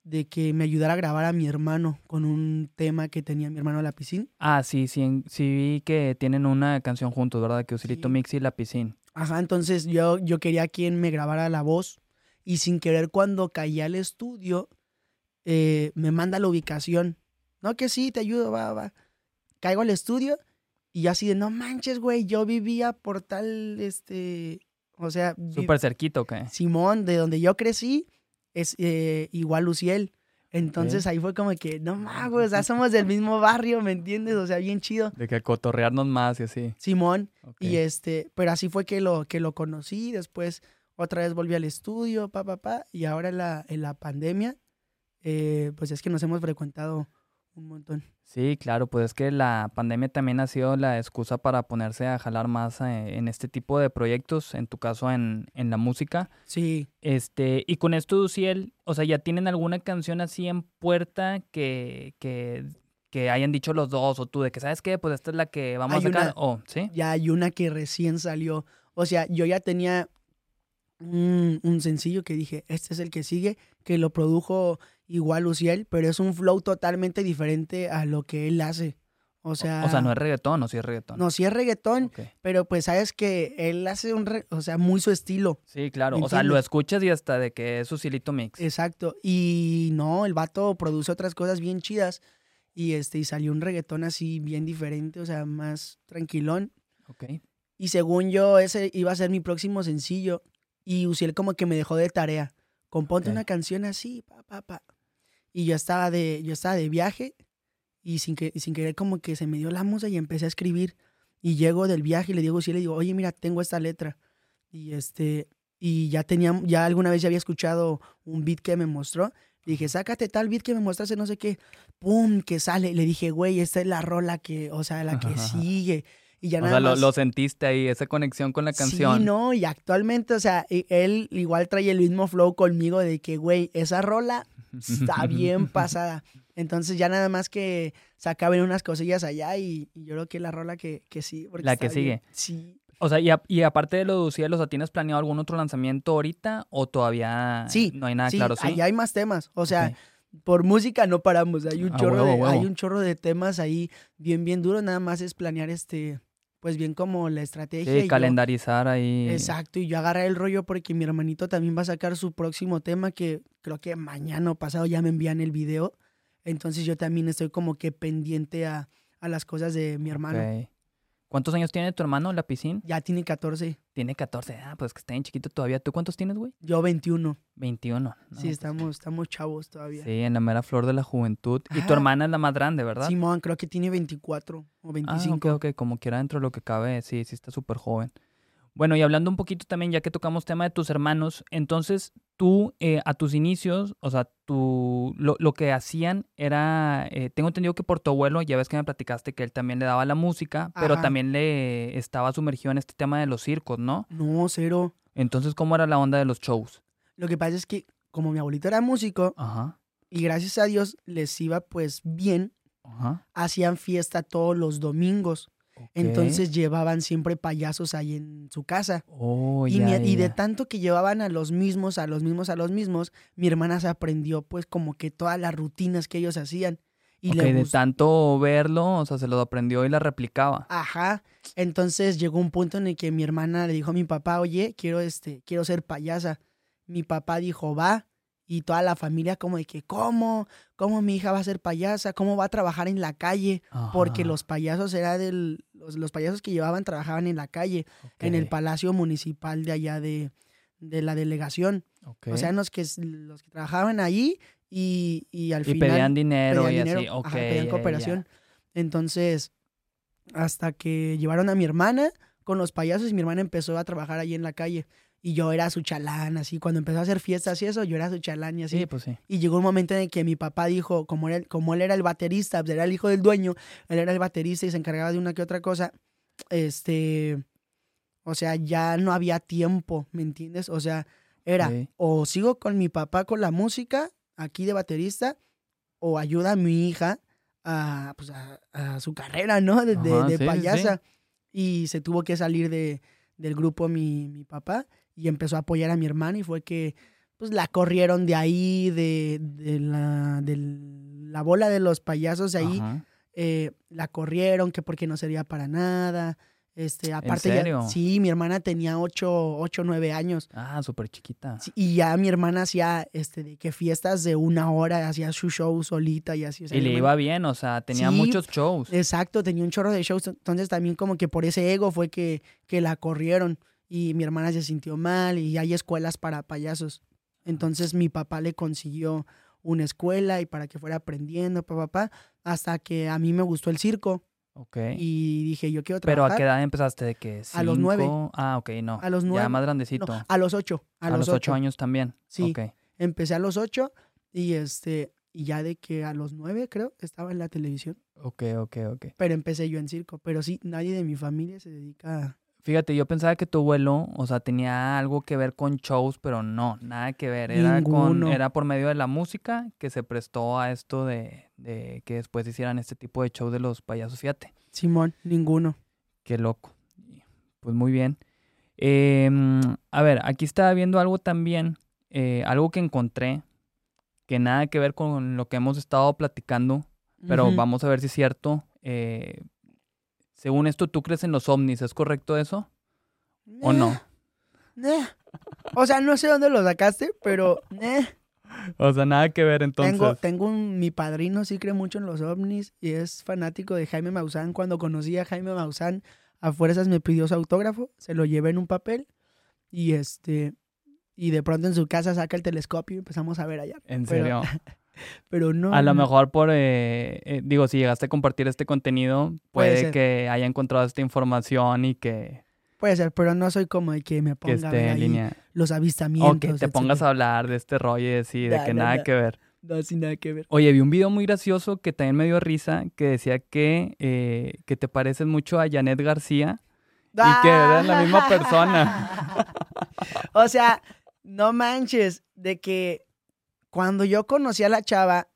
de que me ayudara a grabar a mi hermano con un tema que tenía mi hermano la piscina. Ah, sí, sí, sí vi que tienen una canción juntos, ¿verdad? Que Auxilito Sí. Mix y La Piscina. Ajá, entonces yo, yo quería quien me grabara la voz y sin querer cuando caí al estudio eh, me manda la ubicación. No, que sí, te ayudo, va, va. Caigo al estudio y así de, no manches, güey, yo vivía por tal, este, o sea, Súper cerquito, ¿ok? Simón, de donde yo crecí, es eh, igual Luciel. Entonces ahí fue como que, no mames, güey, o sea, somos del mismo barrio, ¿me entiendes? O sea, bien chido. De que cotorrearnos más y así. Simón, y este, pero así fue que lo, que lo conocí, después otra vez volví al estudio, pa, pa, pa, y ahora en la, en la pandemia, eh, pues es que nos hemos frecuentado un montón. Sí, claro, pues es que la pandemia también ha sido la excusa para ponerse a jalar más eh, en este tipo de proyectos, en tu caso en, en la música. Sí, Este, y con esto, Duciel, o sea, ¿ya tienen alguna canción así en puerta que, que, que hayan dicho los dos o tú de que, ¿sabes qué? Pues esta es la que vamos Hay a sacar. una- Oh, ¿sí? ya hay una que recién salió, o sea, yo ya tenía un, un sencillo que dije, este es el que sigue, que lo produjo igual Luciel, pero es un flow totalmente diferente a lo que él hace. O sea, O sea, no es reggaetón, o sí es reggaetón. no, sí es reggaetón, pero pues sabes que él hace un, re- o sea, muy su estilo. Sí, claro. ¿Me O sea, lo escuchas y hasta de que es Ucielito Mix. Exacto. Y no, el vato produce otras cosas bien chidas. Y este, y salió un reggaetón así bien diferente, o sea, más tranquilón. Ok. Y según yo, ese iba a ser mi próximo sencillo. Y Uciel como que me dejó de tarea. Componte Ok. una canción así, pa, pa, pa. Y yo estaba de, yo estaba de viaje. Y sin, que, y sin querer como que se me dio la musa y empecé a escribir. Y llego del viaje y le digo a Uciel, le digo, oye, mira, tengo esta letra. Y este, y ya tenía, ya alguna vez ya había escuchado un beat que me mostró. Le dije, sácate tal beat que me mostraste, no sé qué. ¡Pum! Que sale. Le dije, güey, esta es la rola que, o sea, la que sigue. Y ya o nada sea, más. lo sentiste ahí, esa conexión con la canción. Sí, no, y actualmente, o sea, él igual trae el mismo flow conmigo de que, güey, esa rola está bien <laughs> pasada. Entonces ya nada más que sacaban unas cosillas allá y, y yo creo que la rola que, que sí. La que bien- sigue. Sí. O sea, y, a- y aparte de lo de Cielos, o sea, ¿tienes planeado algún otro lanzamiento ahorita o todavía Sí, no hay nada sí, claro? Sí. allá hay más temas. O sea, por música no paramos. Hay un chorro huevo, de, huevo. hay un chorro de temas ahí bien, bien duro. Nada más es planear este, pues bien como la estrategia. y Sí, yo- calendarizar ahí. Exacto, y yo agarré el rollo porque mi hermanito también va a sacar su próximo tema que creo que mañana o pasado ya me envían el video. Entonces yo también estoy como que pendiente a, a las cosas de mi hermano. ¿Cuántos años tiene tu hermano, la piscina? Ya tiene 14, Tiene 14. Ah, pues que está bien chiquito todavía. ¿Tú cuántos tienes, güey? yo 21. 21. No, sí, pues, estamos, estamos chavos todavía. Sí, en la mera flor de la juventud. Y tu Ajá. hermana es la más grande, ¿verdad? Simón, creo que tiene 24 o Ah, 25. ok, ok, como quiera dentro de lo que cabe, sí, sí está súper joven. Bueno, y hablando un poquito también, ya que tocamos tema de tus hermanos, entonces tú eh, a tus inicios, o sea, tú, lo, lo que hacían era, eh, tengo entendido que por tu abuelo, ya ves que me platicaste que él también le daba la música, pero también le estaba sumergido en este tema de los circos, ¿no? No, cero. Entonces, ¿cómo era la onda de los shows? Lo que pasa es que como mi abuelito era músico Ajá, y gracias a Dios les iba pues bien, ajá. hacían fiesta todos los domingos. Entonces llevaban siempre payasos ahí en su casa. Oh, y, ya, mi- ya, y de tanto que llevaban a los mismos, a los mismos, a los mismos, mi hermana se aprendió pues como que todas las rutinas que ellos hacían. Y Ok, le de tanto verlo, o sea, se lo aprendió y la replicaba. Ajá. Entonces llegó un punto en el que mi hermana le dijo a mi papá, oye, quiero este, quiero ser payasa. Mi papá dijo, va. Y toda la familia como de que, ¿cómo? ¿Cómo mi hija va a ser payasa? ¿Cómo va a trabajar en la calle? Porque los payasos era del, los, los payasos que llevaban trabajaban en la calle, en el palacio municipal de allá de, de la delegación. O sea, los que, los que trabajaban ahí y, y al y final pedían dinero pedían y así, dinero, ok. ajá, pedían cooperación. Entonces, hasta que llevaron a mi hermana con los payasos y mi hermana empezó a trabajar ahí en la calle. Y yo era su chalán, así. Cuando empezó a hacer fiestas y eso, yo era su chalán y así. Sí, pues sí. Y llegó un momento en el que mi papá dijo, como él, como él era el baterista, pues era el hijo del dueño, él era el baterista y se encargaba de una que otra cosa, este, o sea, ya no había tiempo, ¿me entiendes? O sea, era o sigo con mi papá con la música aquí de baterista o ayuda a mi hija a, pues, a, a su carrera, ¿no? De, de- Ajá, de sí, sí, sí. payasa. Y se tuvo que salir de, del grupo mi, mi papá y empezó a apoyar a mi hermana y fue que pues la corrieron de ahí, de, de la, de la bola de los payasos ahí, Ajá. eh, la corrieron, que porque no servía para nada. Este, aparte ya- serio? sí, mi hermana tenía 8, 8 9 años. Ah, súper chiquita. Sí, y ya mi hermana hacía este, de que fiestas de una hora, hacía su show solita y así. o sea, y le iba bien, o sea, tenía Sí, muchos shows. Exacto, tenía un chorro de shows. Entonces también como que por ese ego fue que, que la corrieron. Y mi hermana se sintió mal y hay escuelas para payasos. Entonces mi papá le consiguió una escuela y para que fuera aprendiendo, papá, papá, hasta que a mí me gustó el circo Ok. y dije, yo quiero Pero trabajar. ¿a qué edad empezaste? ¿De que A los nueve. cinco? Ah, ok, no. A los Ya nueve. más No, grandecito. a los ocho. A, a los ocho años también. Sí. Ok. Empecé a los ocho y este, y ya de que a los nueve creo estaba en la televisión. Ok, ok, ok. Pero empecé yo en circo. Pero sí, nadie de mi familia se dedica a... Fíjate, yo pensaba que tu abuelo, o sea, tenía algo que ver con shows, pero no, nada que ver. Era, con, era por medio de la música que se prestó a esto de, de que después hicieran este tipo de show de los payasos. Fíjate, Simón, ninguno. qué loco. Pues muy bien. Em, a ver, aquí estaba viendo algo también, eh, algo que encontré, que nada que ver con lo que hemos estado platicando, pero vamos a ver si es cierto. Eh, según esto, ¿tú crees en los ovnis? ¿Es correcto eso? ¿O no? O sea, no sé dónde lo sacaste, pero. O sea, nada que ver entonces. tengo, tengo un, mi padrino sí cree mucho en los ovnis y es fanático de Jaime Maussan. Cuando conocí a Jaime Maussan, a fuerzas me pidió su autógrafo, se lo llevé en un papel y este y de pronto en su casa saca el telescopio y empezamos a ver allá. En pero- serio. <laughs> <laughs> Pero no. A lo mejor por, eh, eh, digo, si llegaste a compartir este contenido, Puede que haya encontrado esta información y que, Puede ser, pero no soy como el que me ponga esté en línea. los avistamientos. O que te pongas a hablar de este rollo y así, de que no, nada que ver. No, sin nada que ver. Oye, vi un video muy gracioso que también me dio risa, que decía que, eh, que te pareces mucho a Janet García. Y que eran la misma persona. <laughs> o sea, no manches, de que cuando yo conocí a la chava,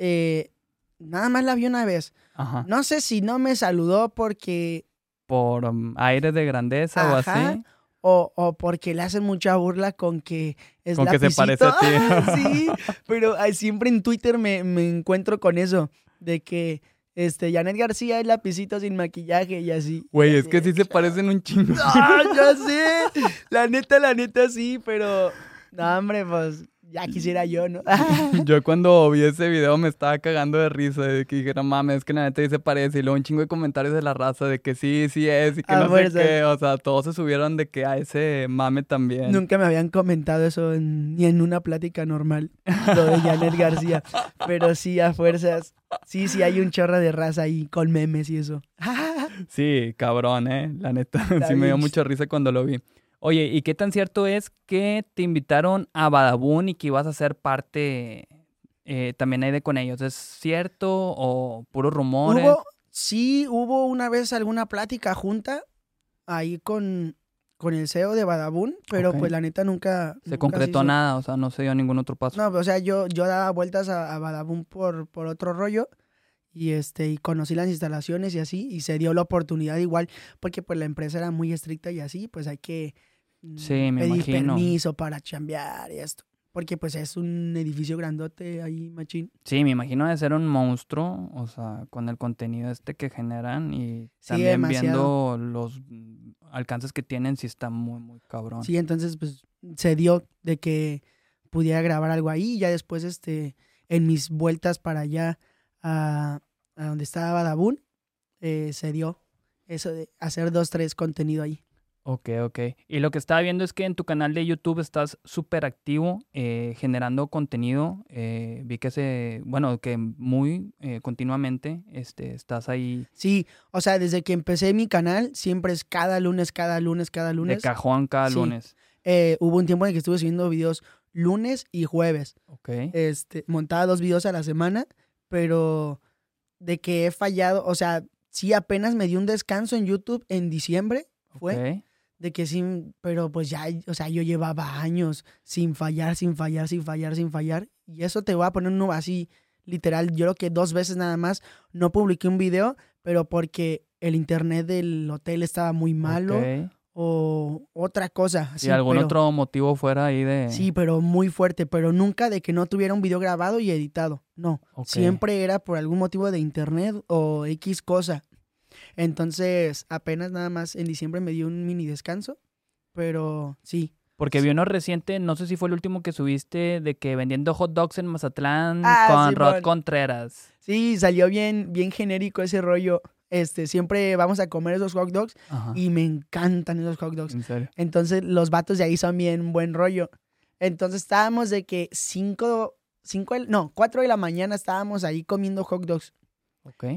eh, nada más la vi una vez. Ajá. No sé si no me saludó porque Por um, aire de grandeza o así. o, o porque le hacen mucha burla con que es Con que se parece a ti. <laughs> sí, <laughs> pero ay, siempre en Twitter me, me encuentro con eso, de que este, Janet García es lapicito sin maquillaje y así. Güey, es que sí se parecen un chingo. <laughs> ¡Ah, ya sé! La neta, la neta sí, pero... No, hombre, pues ya quisiera yo, ¿no? <laughs> Yo cuando vi ese video me estaba cagando de risa de que dije, no mames, es que la neta se parece. Y luego un chingo de comentarios de la raza de que sí, sí es y que A no fuerza. sé qué. O sea, todos se subieron de que a ese mame también. Nunca me habían comentado eso en- ni en una plática normal, lo de Janet García. <laughs> Pero sí, a fuerzas. Sí, sí, hay un chorro de raza ahí con memes y eso. Sí, cabrón, ¿eh? La neta, sí me dio mucha risa cuando lo vi. Oye, ¿y qué tan cierto es que te invitaron a Badabun y que ibas a ser parte eh, también ahí de con ellos? ¿Es cierto o puros rumores? Hubo, sí, hubo una vez alguna plática junta ahí con, con el CEO de Badabun, pero pues la neta nunca. Se nunca concretó nada, o sea, no se dio ningún otro paso. No, o sea, yo, yo daba vueltas a, a Badabun por, por otro rollo y este y conocí las instalaciones y así y se dio la oportunidad igual porque pues la empresa era muy estricta y así pues hay que Sí, me pedir imagino. permiso para chambear y esto porque pues es un edificio grandote ahí machín Sí, me imagino de ser un monstruo, o sea, con el contenido este que generan y Sí, también demasiado. viendo los alcances que tienen, sí está muy, muy cabrón. sí entonces pues se dio de que pudiera grabar algo ahí y ya después este en mis vueltas para allá a, a donde estaba Badabun eh, se dio eso de hacer dos tres contenido ahí Ok, ok. Y lo que estaba viendo es que en tu canal de YouTube estás súper activo eh, generando contenido. eh, vi que se, bueno, que muy eh, continuamente este, estás ahí Sí, o sea, desde que empecé mi canal, siempre es cada lunes, cada lunes, cada de lunes. cajón cada Sí. lunes. Eh, hubo un tiempo en el que estuve subiendo videos lunes y jueves. Ok. Este, montaba dos videos a la semana, pero de que he fallado, o sea, sí apenas me di un descanso en YouTube en diciembre, fue. De que sí, pero pues ya, o sea, yo llevaba años sin fallar, sin fallar, sin fallar, sin fallar. Y eso te voy a poner uno así, literal, yo creo que dos veces nada más no publiqué un video, pero porque el internet del hotel estaba muy malo o otra cosa. Si algún pero- otro motivo fuera ahí de... Sí, pero muy fuerte, pero nunca de que no tuviera un video grabado y editado. No, siempre era por algún motivo de internet o X cosa. Entonces, apenas nada más en diciembre me dio un mini descanso, pero sí. Porque vi uno reciente, no sé si fue el último que subiste, de que vendiendo hot dogs en Mazatlán Ah, con Rod. Contreras. Sí, salió bien, bien genérico ese rollo. Este, siempre vamos a comer esos hot dogs Ajá. y me encantan esos hot dogs. En serio. Entonces, los vatos de ahí son bien buen rollo. Entonces, estábamos de que cinco, cinco, no, cuatro de la mañana estábamos ahí comiendo hot dogs.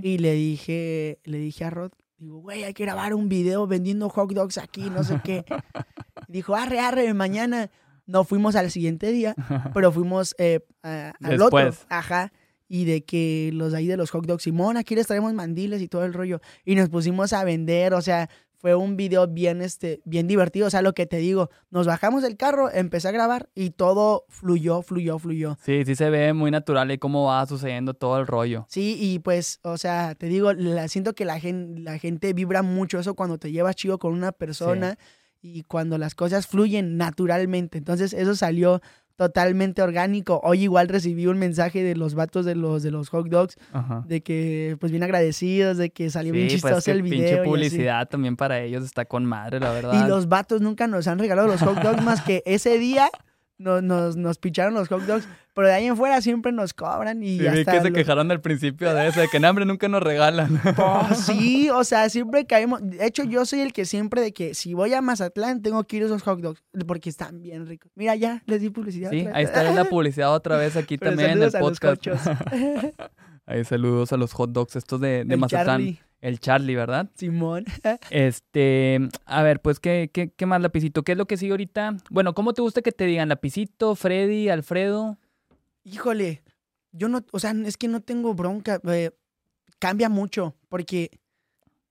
Y le dije, le dije a Rod, digo, güey, hay que grabar un video vendiendo hot dogs aquí, no sé qué. <laughs> Dijo, arre, arre, mañana. No fuimos al siguiente día, <laughs> pero fuimos eh, a- al otro. Ajá. Y de que los de ahí de los hot dogs, Simón, aquí les traemos mandiles y todo el rollo. Y nos pusimos a vender, o sea, fue un video bien, este, bien divertido. O sea, lo que te digo, nos bajamos del carro, empecé a grabar y todo fluyó, fluyó, fluyó. Sí, sí se ve muy natural y cómo va sucediendo todo el rollo. Sí, y pues, o sea, te digo, la, siento que la gente, la gente vibra mucho eso cuando te llevas chido con una persona y cuando las cosas fluyen naturalmente. Entonces, eso salió totalmente orgánico. Hoy igual recibí un mensaje de los vatos de los, de los hot dogs Ajá. de que, pues, bien agradecidos, de que salió bien chistoso pues que el video. pinche publicidad también para ellos está con madre, la verdad. Y los vatos nunca nos han regalado los hot dogs más que ese día nos, nos, nos picharon los hot dogs. Pero de ahí en fuera siempre nos cobran y Sí, hasta que se quejaron al principio de eso, de que en hambre nunca nos regalan. Pues <laughs> <laughs> sí, o sea, siempre caemos. De hecho, yo soy el que siempre de que si voy a Mazatlán tengo que ir a esos hot dogs porque están bien ricos. Mira, ya les di publicidad. Sí, otra vez. ahí está la publicidad otra vez <laughs> aquí Pero también en el podcast. Ahí saludos a los hot dogs estos de, de Mazatlán. Charlie, El Charlie, ¿verdad? Simón. <laughs> Este, a ver, pues, ¿qué, qué, qué más, Lapicito? ¿Qué es lo que sigue ahorita? Bueno, ¿cómo te gusta que te digan? ¿Lapicito, Freddy, Alfredo? Híjole, yo no, o sea, es que no tengo bronca. eh, cambia mucho porque.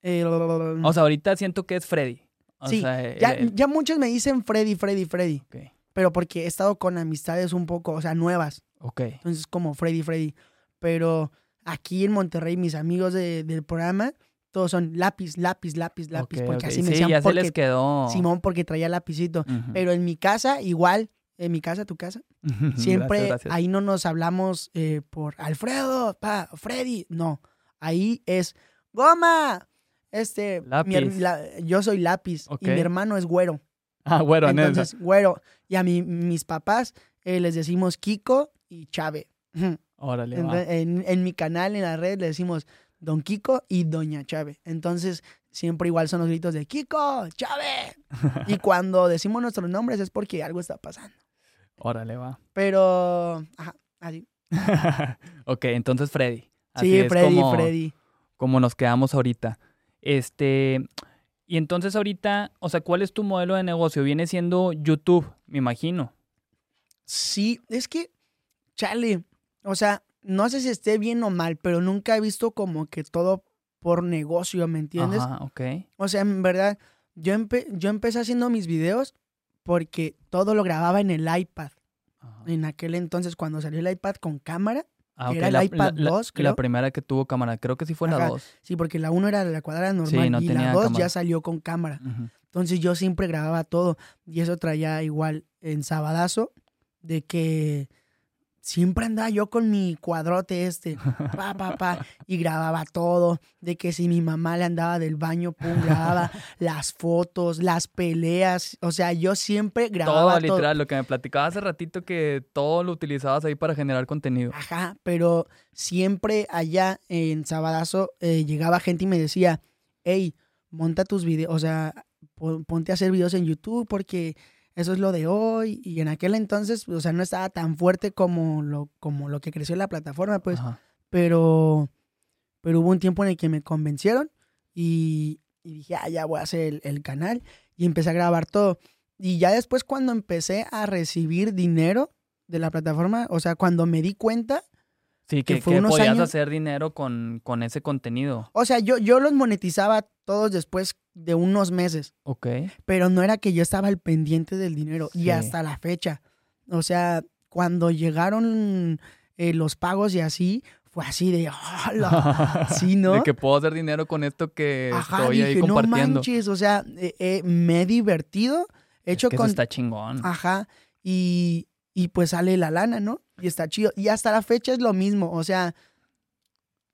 eh, O sea, ahorita siento que es Freddy. O Sí, sea, el- ya, el- ya muchos me dicen Freddy, Freddy, Freddy. ok, Pero porque he estado con amistades un poco, o sea, nuevas. ok. Entonces, como Freddy, Freddy. pero aquí en Monterrey, mis amigos de- del programa, todos son lápiz, lápiz, lápiz, lápiz, porque así me sí, decían ya se porque les quedó. Simón porque traía lapicito. Pero en mi casa, igual, en mi casa, tu casa, <laughs> siempre Gracias, gracias. ahí no nos hablamos eh, por Alfredo, pa, Freddy, no. Ahí es goma. Este, mi la- yo soy lápiz y mi hermano es güero. Ah, neta. Entonces, güero. Y a mi- mis papás eh, les decimos Kiko y Chave. <laughs> Órale, va. Entonces, en, en mi canal, en la red, le decimos Don Kiko y Doña Chave. Entonces, siempre igual son los gritos de Kiko, Chave. <laughs> y cuando decimos nuestros nombres es porque algo está pasando. Órale, va. Pero, ajá, así. <laughs> ok, entonces Freddy. Así Sí, es Freddy, como, Freddy. como nos quedamos ahorita. Este, y entonces ahorita, o sea, ¿cuál es tu modelo de negocio? Viene siendo YouTube, me imagino. Sí, es que, chale, o sea, no sé si esté bien o mal, pero nunca he visto como que todo por negocio, ¿me entiendes? Ajá, ok. O sea, en verdad, yo, empe- yo empecé haciendo mis videos porque todo lo grababa en el iPad. Ajá. En aquel entonces, cuando salió el iPad con cámara, Ah, era el la, iPad la- la- 2, La primera que tuvo cámara, creo que sí fue la Ajá. 2. sí, porque la 1 era la cuadrada normal no y la 2 cámara. ya salió con cámara. Entonces yo siempre grababa todo y eso traía igual en Sabadazo de que siempre andaba yo con mi cuadrote este, <laughs> pa, pa, pa, y grababa todo, de que si mi mamá le andaba del baño, pum, grababa <laughs> las fotos, las peleas, o sea, yo siempre grababa Todo, todo. literal, lo que me platicaba hace ratito que todo lo utilizabas ahí para generar contenido. Ajá, pero siempre allá en Sabadazo eh, llegaba gente y me decía, hey, monta tus videos, o sea, pon- ponte a hacer videos en YouTube porque eso es lo de hoy. Y en aquel entonces, o sea, no estaba tan fuerte como lo, como lo que creció la plataforma, pues, Ajá. pero, pero hubo un tiempo en el que me convencieron y, y dije, ah, ya voy a hacer el, el canal y empecé a grabar todo. Y ya después cuando empecé a recibir dinero de la plataforma, o sea, cuando me di cuenta, Sí, que que, fue que unos podías años- hacer dinero con, con ese contenido. o sea, yo, yo los monetizaba todos después de unos meses, Ok. pero no era que yo estaba al pendiente del dinero y hasta la fecha. O sea, cuando llegaron eh, los pagos y así, fue así de, ¡hola! <laughs> Sí, ¿no? De que puedo hacer dinero con esto que Ajá, estoy ahí dije, no compartiendo. manches, o sea, eh, eh, me he divertido, he Es hecho que con... eso está chingón. Ajá, y, y pues sale la lana, ¿no? Y está chido. Y hasta la fecha es lo mismo, o sea,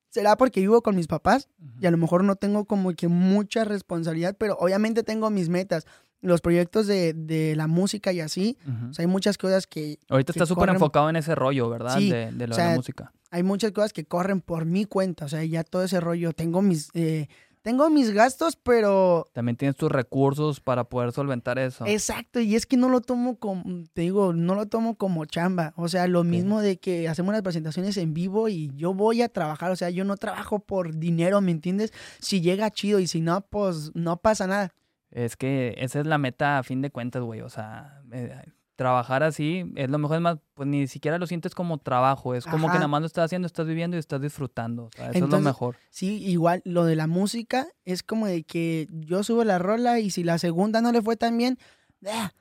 será porque vivo con mis papás y a lo mejor no tengo como que mucha responsabilidad, pero obviamente tengo mis metas, los proyectos de, de la música y así. O sea, hay muchas cosas que, Ahorita que estás súper enfocado en ese rollo, ¿verdad? Sí, de, de lo o de la música. hay muchas cosas que corren por mi cuenta, o sea, ya todo ese rollo, tengo mis, eh, tengo mis gastos, pero También tienes tus recursos para poder solventar eso. Exacto, y es que no lo tomo como, te digo, no lo tomo como chamba. O sea, lo mismo de que hacemos las presentaciones en vivo y yo voy a trabajar. O sea, yo no trabajo por dinero, ¿me entiendes? Si llega chido y si no, pues no pasa nada. Es que esa es la meta a fin de cuentas, güey. O sea, eh, trabajar así es lo mejor. Es más, pues ni siquiera lo sientes como trabajo. Es como que nada más lo estás haciendo, estás viviendo y estás disfrutando. O sea, eso es lo mejor. Sí, igual lo de la música es como de que yo subo la rola y si la segunda no le fue tan bien, ¡ah!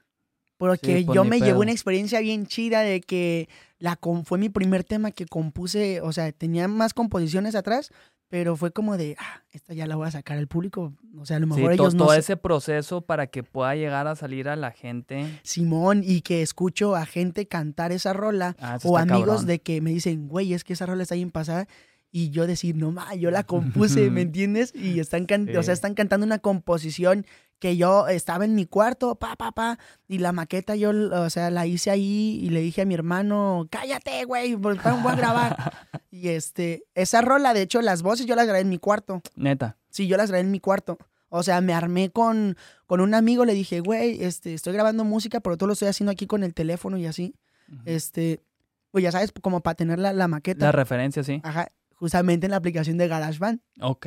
porque Sí, pues, yo me llevo una experiencia bien chida de que la fue mi primer tema que compuse, o sea, tenía más composiciones atrás, pero fue como de, ah, esta ya la voy a sacar al público, o sea, a lo Sí, mejor to- ellos no todo se- ese proceso para que pueda llegar a salir a la gente. Simón y que escucho a gente cantar esa rola Ah, o amigos cabrón. de que me dicen, güey, es que esa rola está bien pasada. Y yo decir, no ma, yo la compuse, ¿me <laughs> entiendes? Y están, can- o sea, Sí. están cantando una composición que yo estaba en mi cuarto, pa, pa, pa, y la maqueta yo, o sea, la hice ahí y le dije a mi hermano, cállate, güey, <laughs> voy a grabar. Y este, esa rola, de hecho, las voces yo las grabé en mi cuarto. Neta. Sí, yo las grabé en mi cuarto. O sea, me armé con, con un amigo, le dije, güey, este, estoy grabando música, pero todo lo estoy haciendo aquí con el teléfono y así. Este, pues ya sabes, como para tener la, la maqueta. La referencia, sí. Ajá, justamente en la aplicación de GarageBand. Ok.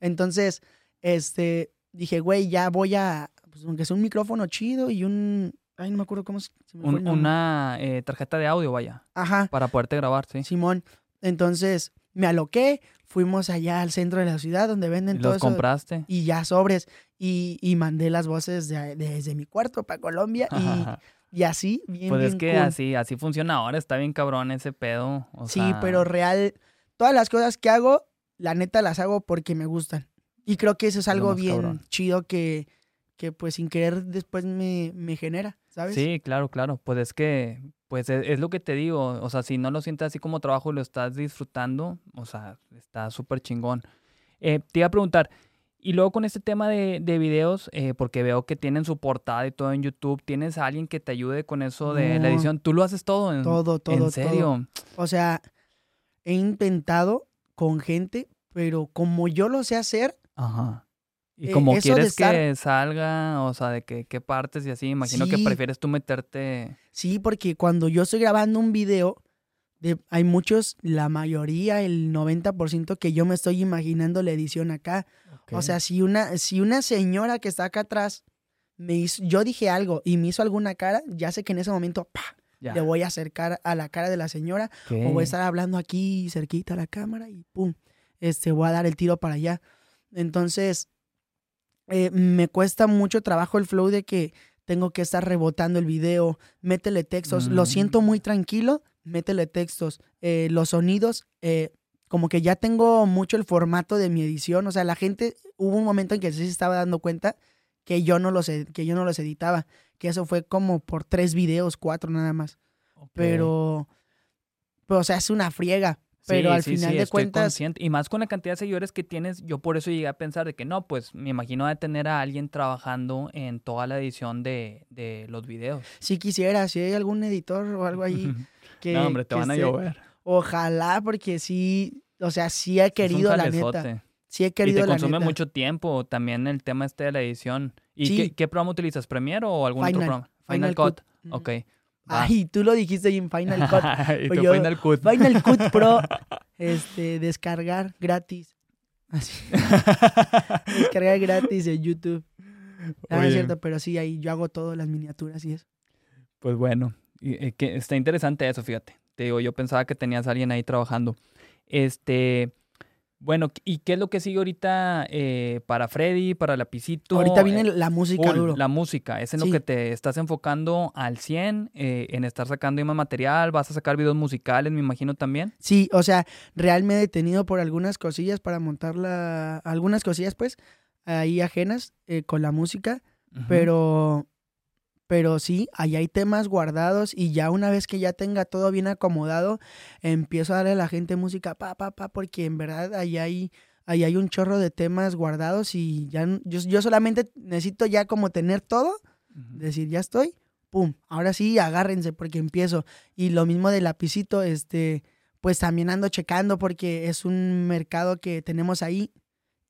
Entonces, este, dije, güey, ya voy a, pues aunque sea un micrófono chido y un, ay, no me acuerdo cómo se se me fue Un- una eh, tarjeta de audio, vaya. Ajá, Para poderte grabar, sí. Simón. Entonces, me aloqué, fuimos allá al centro de la ciudad donde venden ¿Y todo los eso. compraste? Y ya sobres. Y, y mandé las voces de- desde mi cuarto para Colombia. Y, <laughs> y así, bien, pues es bien que cool. así, así funciona ahora, está bien cabrón ese pedo. o Sí, sea, pero real, todas las cosas que hago, la neta las hago porque me gustan. Y creo que eso es algo bien cabrón. chido que, que pues sin querer después me, me genera, ¿sabes? Sí, claro, claro. Pues es que, pues es, es lo que te digo. O sea, si no lo sientes así como trabajo y lo estás disfrutando, o sea, está súper chingón. Eh, te iba a preguntar, y luego con este tema de, de videos, eh, porque veo que tienen su portada y todo en YouTube, ¿tienes a alguien que te ayude con eso de la edición? ¿Tú lo haces todo? En, Todo, todo, ¿En todo. serio? O sea, he intentado con gente, pero como yo lo sé hacer, Ajá. Y Eh, como quieres estar- que salga, o sea, de que, qué partes y así, imagino que prefieres tú meterte... sí, porque cuando yo estoy grabando un video, de, hay muchos, la mayoría, el 90% que yo me estoy imaginando la edición acá. O sea, si una, si una señora que está acá atrás me hizo, yo dije algo y me hizo alguna cara, ya sé que en ese momento ¡pa! Ya. le voy a acercar a la cara de la señora o voy a estar hablando aquí cerquita a la cámara y pum, este, voy a dar el tiro para allá. Entonces, eh, me cuesta mucho trabajo el flow de que tengo que estar rebotando el video, métele textos, lo Mm. siento muy tranquilo, métele textos, Eh, los sonidos, eh, como que ya tengo mucho el formato de mi edición, o sea, la gente, hubo un momento en que sí se estaba dando cuenta que yo no los, que yo no los editaba, que eso fue como por tres videos, cuatro nada más, pero, pero, o sea, es una friega, pero Sí, al sí, final sí, de estoy cuentas, consciente. Y más con la cantidad de seguidores que tienes, yo por eso llegué a pensar de que no, pues me imagino de tener a alguien trabajando en toda la edición de, de los videos. si quisiera, si hay algún editor o algo ahí <laughs> que... no, hombre, te van a llover. Ojalá, porque sí, o sea, sí he querido, la neta. Sí he Y querido, te la consume neta. mucho tiempo también el tema este de la edición. ¿Y qué, qué programa utilizas? ¿Premiere o algún otro Final, programa? Final Final, Cut. Ujú. Ok. Ay, tú lo dijiste ahí en Final Cut. <laughs> y Pues tu yo- Final Cut. Final Cut <laughs> Pro, este, descargar gratis. Así. <laughs> descargar gratis en YouTube. No, no es cierto, pero sí, ahí yo hago todo, las miniaturas y eso. Pues bueno, y- eh, que está interesante eso, fíjate. Te digo, yo pensaba que tenías a alguien ahí trabajando. Este, bueno, ¿y qué es lo que sigue ahorita eh, para Freddy, para Lapicito? Ahorita viene Eh, la música full, duro. La música, es en Sí. lo que te estás enfocando al 100, eh, en estar sacando más material, vas a sacar videos musicales, me imagino también. Sí, o sea, real me he detenido por algunas cosillas para montar la... Algunas cosillas, pues, ahí ajenas eh, con la música. Pero, pero sí, ahí hay temas guardados y ya una vez que ya tenga todo bien acomodado, empiezo a darle a la gente música, pa, pa, pa, porque en verdad ahí hay, ahí hay un chorro de temas guardados y ya yo, yo solamente necesito ya como tener todo, decir, ya estoy, pum, ahora sí, agárrense porque empiezo. Y lo mismo del lapicito, este, pues también ando checando porque es un mercado que tenemos ahí.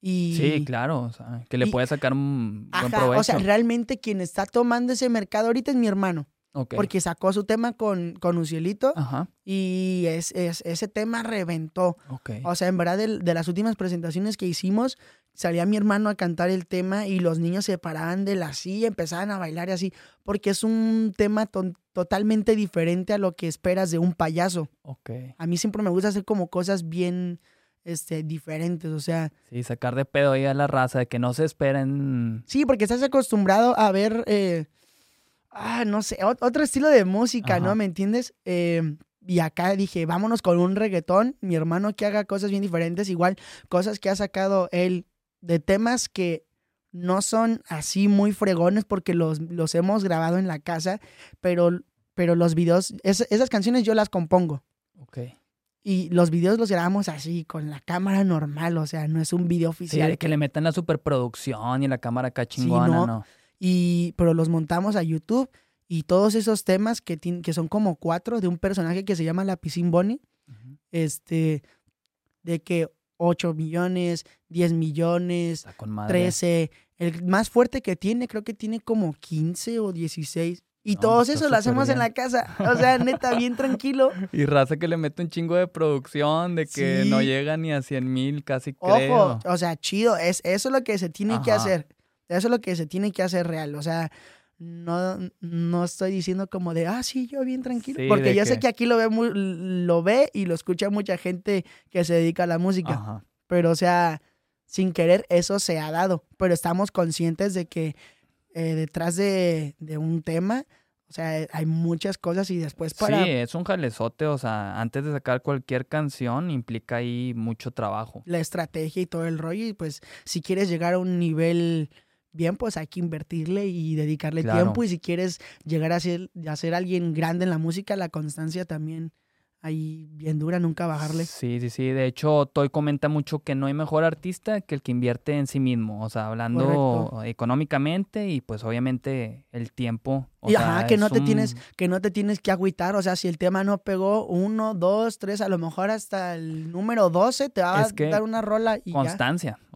Y, Sí, claro, o sea, que le y- puedes sacar un buen Ajá, provecho. o sea, realmente quien está tomando ese mercado ahorita es mi hermano, porque sacó su tema con, con Ucielito Ajá, y es, es- ese tema reventó. ok. O sea, en verdad, del- de, las últimas presentaciones que hicimos, salía mi hermano a cantar el tema y los niños se paraban de la silla, empezaban a bailar y así, porque es un tema ton- totalmente diferente a lo que esperas de un payaso. Ok. A mí siempre me gusta hacer como cosas bien este, diferentes, o sea, Sí, sacar de pedo ahí a la raza, de que no se esperen. Sí, porque estás acostumbrado a ver, eh, ah, no sé, ot- otro estilo de música, Ajá. ¿no? ¿Me entiendes? Eh, y acá dije, vámonos con un reggaetón, mi hermano que haga cosas bien diferentes, igual cosas que ha sacado él de temas que no son así muy fregones porque los, los hemos grabado en la casa, pero, pero los videos, es- esas canciones yo las compongo. Ok. Y los videos los grabamos así, con la cámara normal, o sea, no es un video Sí, oficial. de que le metan la superproducción y la cámara acá Sí, chingona, no. no. y pero los montamos a YouTube y todos esos temas que, que son como cuatro de un personaje que se llama la Piscine Bonnie, este, de que 8 millones, 10 millones, con madre. 13, el más fuerte que tiene creo que tiene como 15 o 16. Y No, todos eso lo hacemos en bien. la casa. O sea, neta, bien tranquilo. <laughs> Y raza que le mete un chingo de producción, de que Sí. no llega ni a 100 mil, casi creo. Ojo, o sea, chido, es, eso es lo que se tiene que hacer. Eso es lo que se tiene que hacer real. O sea, no, no estoy diciendo como de, ah, sí, yo bien tranquilo. Sí, porque yo sé que- aquí lo ve, lo ve y lo escucha mucha gente que se dedica a la música. Ajá. Pero, o sea, sin querer, eso se ha dado. Pero estamos conscientes de que eh, detrás de, de un tema, o sea, hay muchas cosas y después para... Sí, es un jalezote, o sea, antes de sacar cualquier canción implica ahí mucho trabajo. la estrategia y todo el rollo. Y pues, si quieres llegar a un nivel bien, pues hay que invertirle y dedicarle Claro. tiempo. Y si quieres llegar a ser, a ser alguien grande en la música, la constancia también ahí bien dura, nunca bajarle. Sí, sí, sí. De hecho, Toy comenta mucho que no hay mejor artista que el que invierte en sí mismo. O sea, hablando Correcto. económicamente y pues obviamente el tiempo. o Y sea, ajá, que no te un- tienes, que no te tienes que agüitar. O sea, si el tema no pegó uno, dos, tres, a lo mejor hasta el número 12 te va Es a dar una rola y ya.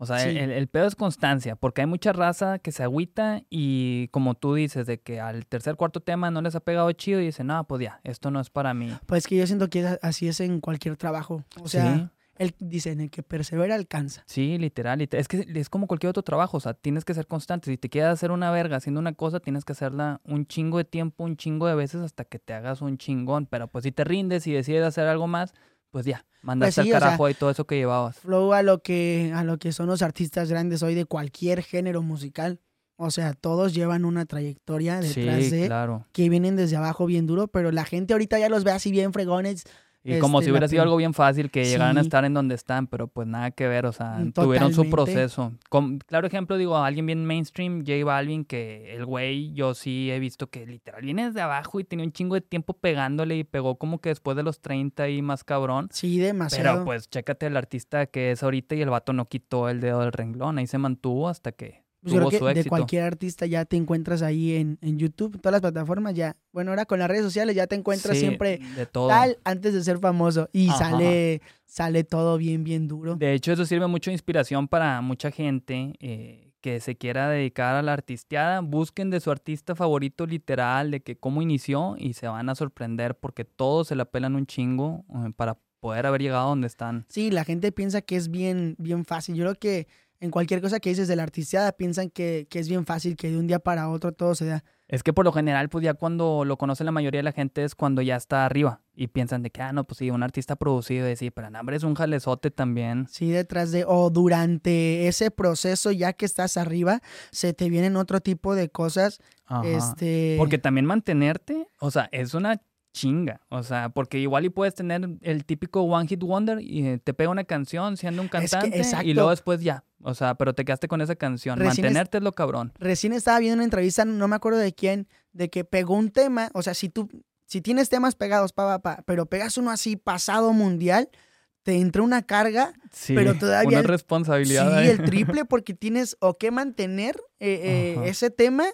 O sea, el, Sí. el- el pedo es constancia, porque hay mucha raza que se agüita y como tú dices, de que al tercer, cuarto tema no les ha pegado chido y dicen, no, pues ya, esto no es para mí. Pues que yo siento que así es en cualquier trabajo. O sea, sí, el, dicen, el que persevera alcanza. sí, literal, literal. Es que es como cualquier otro trabajo, o sea, tienes que ser constante. Si te quieres hacer una verga haciendo una cosa, tienes que hacerla un chingo de tiempo, un chingo de veces hasta que te hagas un chingón. Pero pues si te rindes y decides hacer algo más, pues ya, mandaste Pues sí, al o sea, carajo ahí todo eso que llevabas. Flow a lo que, a lo que son los artistas grandes hoy de cualquier género musical. O sea, todos llevan una trayectoria detrás Sí, de claro. que vienen desde abajo bien duro, pero la gente ahorita ya los ve así bien fregones. Y como este, si la hubiera sido algo bien fácil que llegaran a estar en donde están, pero pues nada que ver, o sea, Mm, tuvieron su proceso. Com- claro ejemplo, digo, alguien bien mainstream, J Balvin, que el güey, yo sí he visto que literal viene desde abajo y tenía un chingo de tiempo pegándole y pegó como que después de los 30 y más cabrón. Sí, demasiado. Pero pues chécate el artista que es ahorita y el vato no quitó el dedo del renglón, ahí se mantuvo hasta que Pues creo su que de cualquier artista ya te encuentras ahí en, en YouTube, todas las plataformas ya. Bueno, ahora con las redes sociales ya te encuentras Sí, siempre de todo. tal antes de ser famoso y Ajá. sale sale todo bien bien duro. De hecho, eso sirve mucho de inspiración para mucha gente eh, que se quiera dedicar a la artisteada. Busquen de su artista favorito literal, de que cómo inició y se van a sorprender porque todos se la pelan un chingo eh, para poder haber llegado a donde están. Sí, la gente piensa que es bien bien fácil. Yo creo que en cualquier cosa que dices de la artisteada piensan que, que es bien fácil, que de un día para otro todo se da. Es que por lo general, pues ya cuando lo conoce la mayoría de la gente es cuando ya está arriba y piensan de que, ah, no, pues sí, un artista producido, y sí, pero no, hombre, es un jalezote también. Sí, detrás de, o durante ese proceso, ya que estás arriba, se te vienen otro tipo de cosas. Ajá. Este. Porque también mantenerte, o sea, es una chinga. O sea, porque igual y puedes tener el típico One Hit Wonder y eh, te pega una canción siendo un cantante y luego después ya. O sea, pero te quedaste con esa canción. Recién Mantenerte es lo cabrón. Recién estaba viendo una entrevista, no me acuerdo de quién, de que pegó un tema. O sea, si tú, si tienes temas pegados, pa, pa, pa, pero pegas uno así pasado mundial, te entra una carga, Sí, Pero todavía una el- responsabilidad. sí, el <laughs> triple, porque tienes o que mantener eh, eh, ese tema,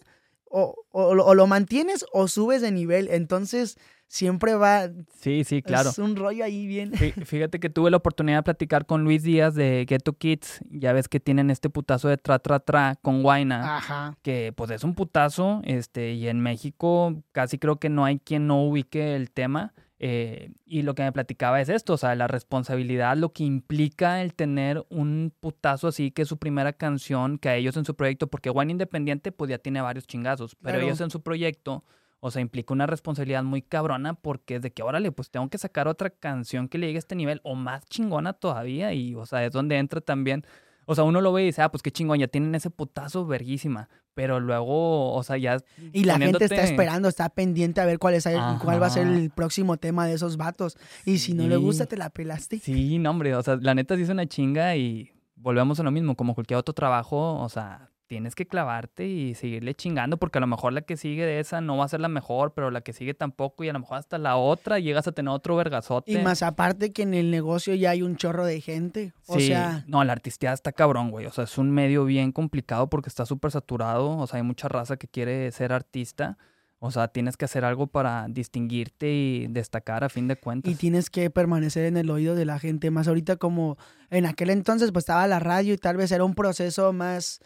o, o lo mantienes o subes de nivel. Entonces, siempre va. Sí, sí, claro. Es un rollo ahí bien. Fí- <laughs> Fíjate que tuve la oportunidad de platicar con Luis Díaz de Ghetto Kids. Ya ves que tienen este putazo de tra, tra, tra con Guaina. Ajá. que pues es un putazo, este, y en México casi creo que no hay quien no ubique el tema. eh, y lo que me platicaba es esto, o sea, la responsabilidad, lo que implica el tener un putazo así, que es su primera canción, que a ellos en su proyecto, porque Wine Independiente pues ya tiene varios chingazos, pero Claro. ellos en su proyecto, o sea, implica una responsabilidad muy cabrona porque es de que, órale, pues tengo que sacar otra canción que le llegue a este nivel, o más chingona todavía, y o sea, es donde entra también o sea, uno lo ve y dice, ah, pues qué chingón, ya tienen ese putazo verguísima. Pero luego, o sea, ya. Y la gente está esperando, está pendiente a ver cuál, es el- cuál va a ser el próximo tema de esos vatos. Y si no le gusta, te la pelaste. Sí, no, hombre, o sea, la neta sí es una chinga y volvemos a lo mismo, como cualquier otro trabajo, o sea, tienes que clavarte y seguirle chingando, porque a lo mejor la que sigue de esa no va a ser la mejor, pero la que sigue tampoco, y a lo mejor hasta la otra llegas a tener otro vergazote. Y más aparte que en el negocio ya hay un chorro de gente. O Sí, sea, no, la artisteada está cabrón, güey. O sea, es un medio bien complicado porque está súper saturado. O sea, hay mucha raza que quiere ser artista. O sea, tienes que hacer algo para distinguirte y destacar a fin de cuentas. y tienes que permanecer en el oído de la gente. Más ahorita como en aquel entonces pues estaba la radio y tal vez era un proceso más,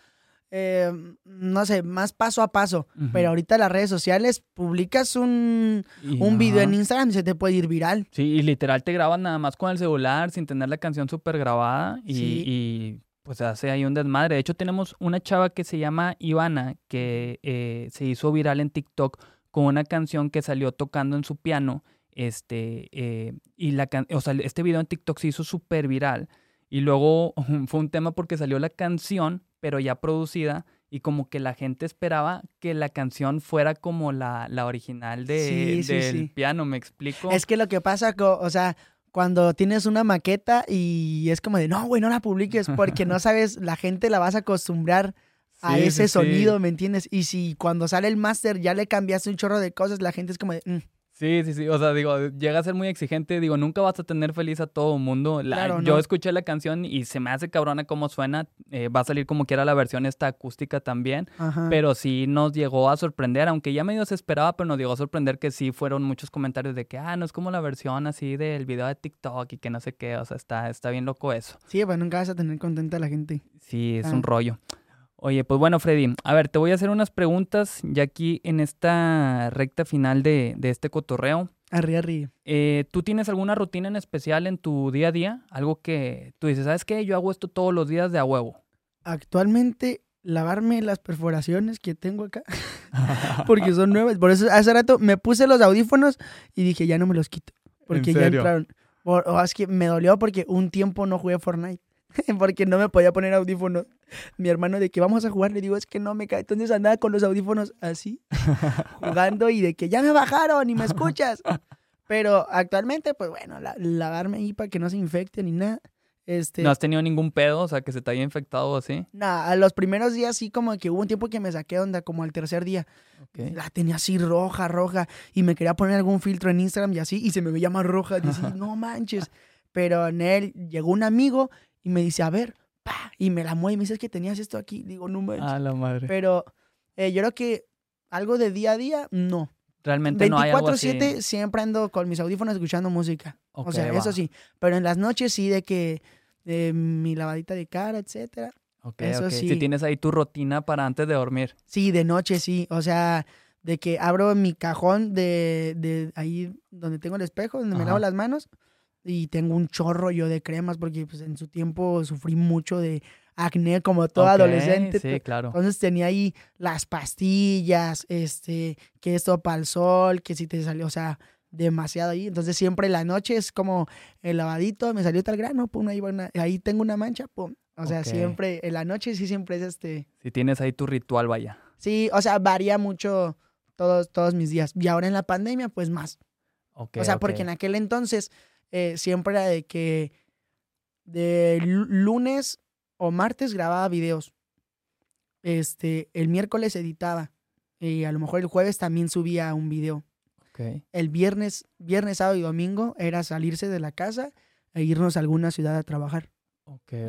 eh, no sé, más paso a paso. Pero ahorita las redes sociales publicas un, Y- un video en. Instagram y se te puede ir viral. Sí, y literal te graban nada más con el celular sin tener la canción súper grabada y, Sí. y pues hace ahí un desmadre. De hecho, tenemos una chava que se llama Ivana, que eh, se hizo viral en TikTok con una canción que salió tocando en su piano. Este, eh, y la o sea, este video en TikTok se hizo súper viral. Y luego <laughs> fue un tema porque salió la canción, pero ya producida, y como que la gente esperaba que la canción fuera como la, la original de, del piano, ¿me explico? Es que lo que pasa, o sea, cuando tienes una maqueta y es como de, no, güey, no la publiques porque no <laughs> sabes, la gente la vas a acostumbrar a ese sonido, ¿me entiendes? Y si cuando sale el máster ya le cambiaste un chorro de cosas, la gente es como de, mm". Sí, sí, sí. O sea, digo, llega a ser muy exigente. Digo, nunca vas a tener feliz a todo mundo. Yo escuché la canción y se me hace cabrona cómo suena. Eh, va a salir como quiera la versión esta acústica también. Pero sí nos llegó a sorprender, aunque ya medio se esperaba, pero nos llegó a sorprender que sí fueron muchos comentarios de que, ah, no es como la versión así del video de TikTok y que no sé qué. O sea, está, está bien loco eso. Sí, pues nunca vas a tener contenta a la gente. Sí, es ah. un rollo. Oye, pues bueno, Freddy, a ver, te voy a hacer unas preguntas ya aquí en esta recta final de, de este cotorreo. Arri, arri. Eh, ¿Tú tienes alguna rutina en especial en tu día a día? Algo que tú dices, ¿sabes qué? Yo hago esto todos los días de a huevo. Actualmente, lavarme las perforaciones que tengo acá, <laughs> <laughs> porque son nuevas. Por eso hace rato me puse los audífonos y dije, ya no me los quito, porque ya entraron. O, es que me dolió porque un tiempo no jugué Fortnite. <laughs> porque no me podía poner audífonos. Mi hermano de que vamos a jugar, le digo, es que no me cae. Entonces andaba con los audífonos así, <laughs> jugando y de que ya me bajaron y me escuchas. <laughs> Pero actualmente, pues bueno, lavarme ahí para que no se infecte ni nada. Este, ¿No has tenido ningún pedo? O sea, que se te haya infectado así. Nada, a los primeros días sí como que hubo un tiempo que me saqué onda, como al tercer día. La tenía así roja, roja, y me quería poner algún filtro en Instagram y así, y se me veía más roja. Y decía, no manches. Pero en él llegó un amigo y me dice, a ver, pa, y me la mueve y me dice, es que tenías esto aquí. Digo, no manches. Ah, la madre. Pero eh, yo creo que algo de día a día, no. Realmente no hay algo así. 24-7 siempre ando con mis audífonos escuchando música. o sea, eso sí. Pero en las noches sí de que mi lavadita de cara, etcétera. Ok, eso sí. Si tienes ahí tu rutina para antes de dormir. Sí, de noche sí. O sea, de que abro mi cajón de, de ahí donde tengo el espejo, donde me lavo las manos y tengo un chorro yo de cremas porque pues en su tiempo sufrí mucho de acné como todo adolescente. Sí, claro. Entonces tenía ahí las pastillas, este, que esto para el sol, que si te salió, o sea, demasiado ahí. Entonces siempre la noche es como el lavadito, me salió tal grano, pum, ahí, ahí tengo una mancha, pum. O sea, siempre, en la noche sí siempre es este... Si tienes ahí tu ritual, vaya. Sí, o sea, varía mucho todos, todos mis días. Y ahora en la pandemia, pues más. o sea, porque en aquel entonces eh, siempre era de que de lunes o martes grababa videos. Este, el miércoles editaba. Y a lo mejor el jueves también subía un video. El viernes, viernes, sábado y domingo era salirse de la casa e irnos a alguna ciudad a trabajar.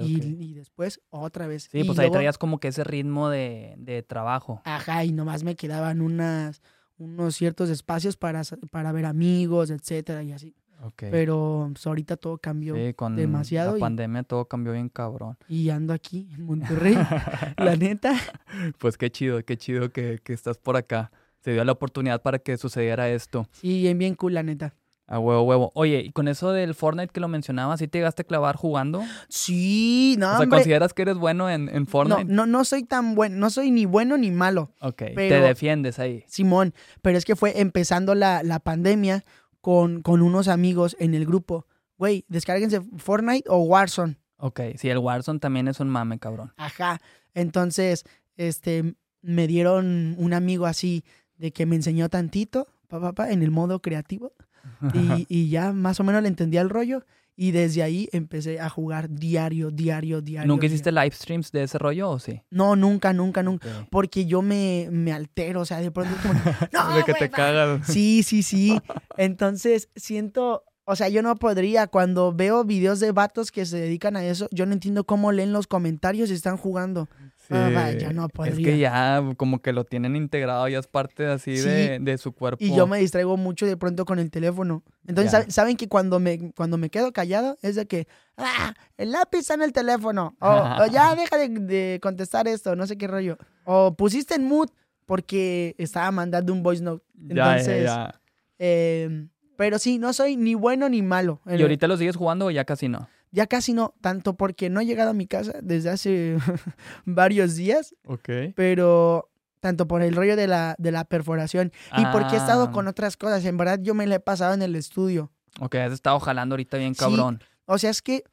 Y, después otra vez. Sí, pues ahí traías como que ese ritmo de, de, trabajo. Ajá, y nomás me quedaban unas, unos ciertos espacios para, para ver amigos, etcétera, y así. Pero pues, ahorita todo cambió sí, con demasiado. La pandemia todo cambió bien cabrón. Y ando aquí en Monterrey, <laughs> la neta. <laughs> Pues qué chido, qué chido que, que, estás por acá. Se dio la oportunidad para que sucediera esto. Sí, bien, bien cool, la neta. A huevo, huevo. Oye, y con eso del Fortnite que lo mencionabas, ¿sí te llegaste a clavar jugando? Sí, no, O sea, ¿consideras que eres bueno en, en Fortnite? No, no, no soy tan bueno, no soy ni bueno ni malo. Ok, te defiendes ahí. Simón, pero es que fue empezando la, la pandemia, con, con unos amigos en el grupo. Güey, descárguense Fortnite o Warzone. Ok, sí, el Warzone también es un mame, cabrón. Ajá. Entonces, este, me dieron un amigo así de que me enseñó tantito, papá, en el modo creativo. Y, y, ya más o menos le entendía el rollo. Y desde ahí empecé a jugar diario, diario, diario. ¿Nunca hiciste live streams de ese rollo o sí? No, nunca, nunca, nunca. Porque yo me, me altero, o sea, de pronto como, <laughs> no, de que te cagas. Sí, sí, sí. Entonces siento, o sea, yo no podría, cuando veo videos de vatos que se dedican a eso, yo no entiendo cómo leen los comentarios y están jugando. Ah, no Es que ya como que lo tienen integrado, ya es parte así de, su cuerpo. Y yo me distraigo mucho de pronto con el teléfono. Entonces, ¿saben que cuando me, cuando me quedo callado es de que, ah, el lápiz está en el teléfono. O, ya <laughs> deja de, contestar esto, no sé qué rollo. O pusiste en mood porque estaba mandando un voice note. Entonces, em, pero sí, no soy ni bueno ni malo. ¿Y ahorita lo sigues jugando o ya casi no? Ya casi no, tanto porque no he llegado a mi casa desde hace <laughs> varios días, Ok. pero tanto por el rollo de la, de la perforación y porque he estado Ah. con otras cosas. En verdad, yo me la he pasado en el estudio. Ok, has estado jalando ahorita bien Sí, cabrón. O sea, es que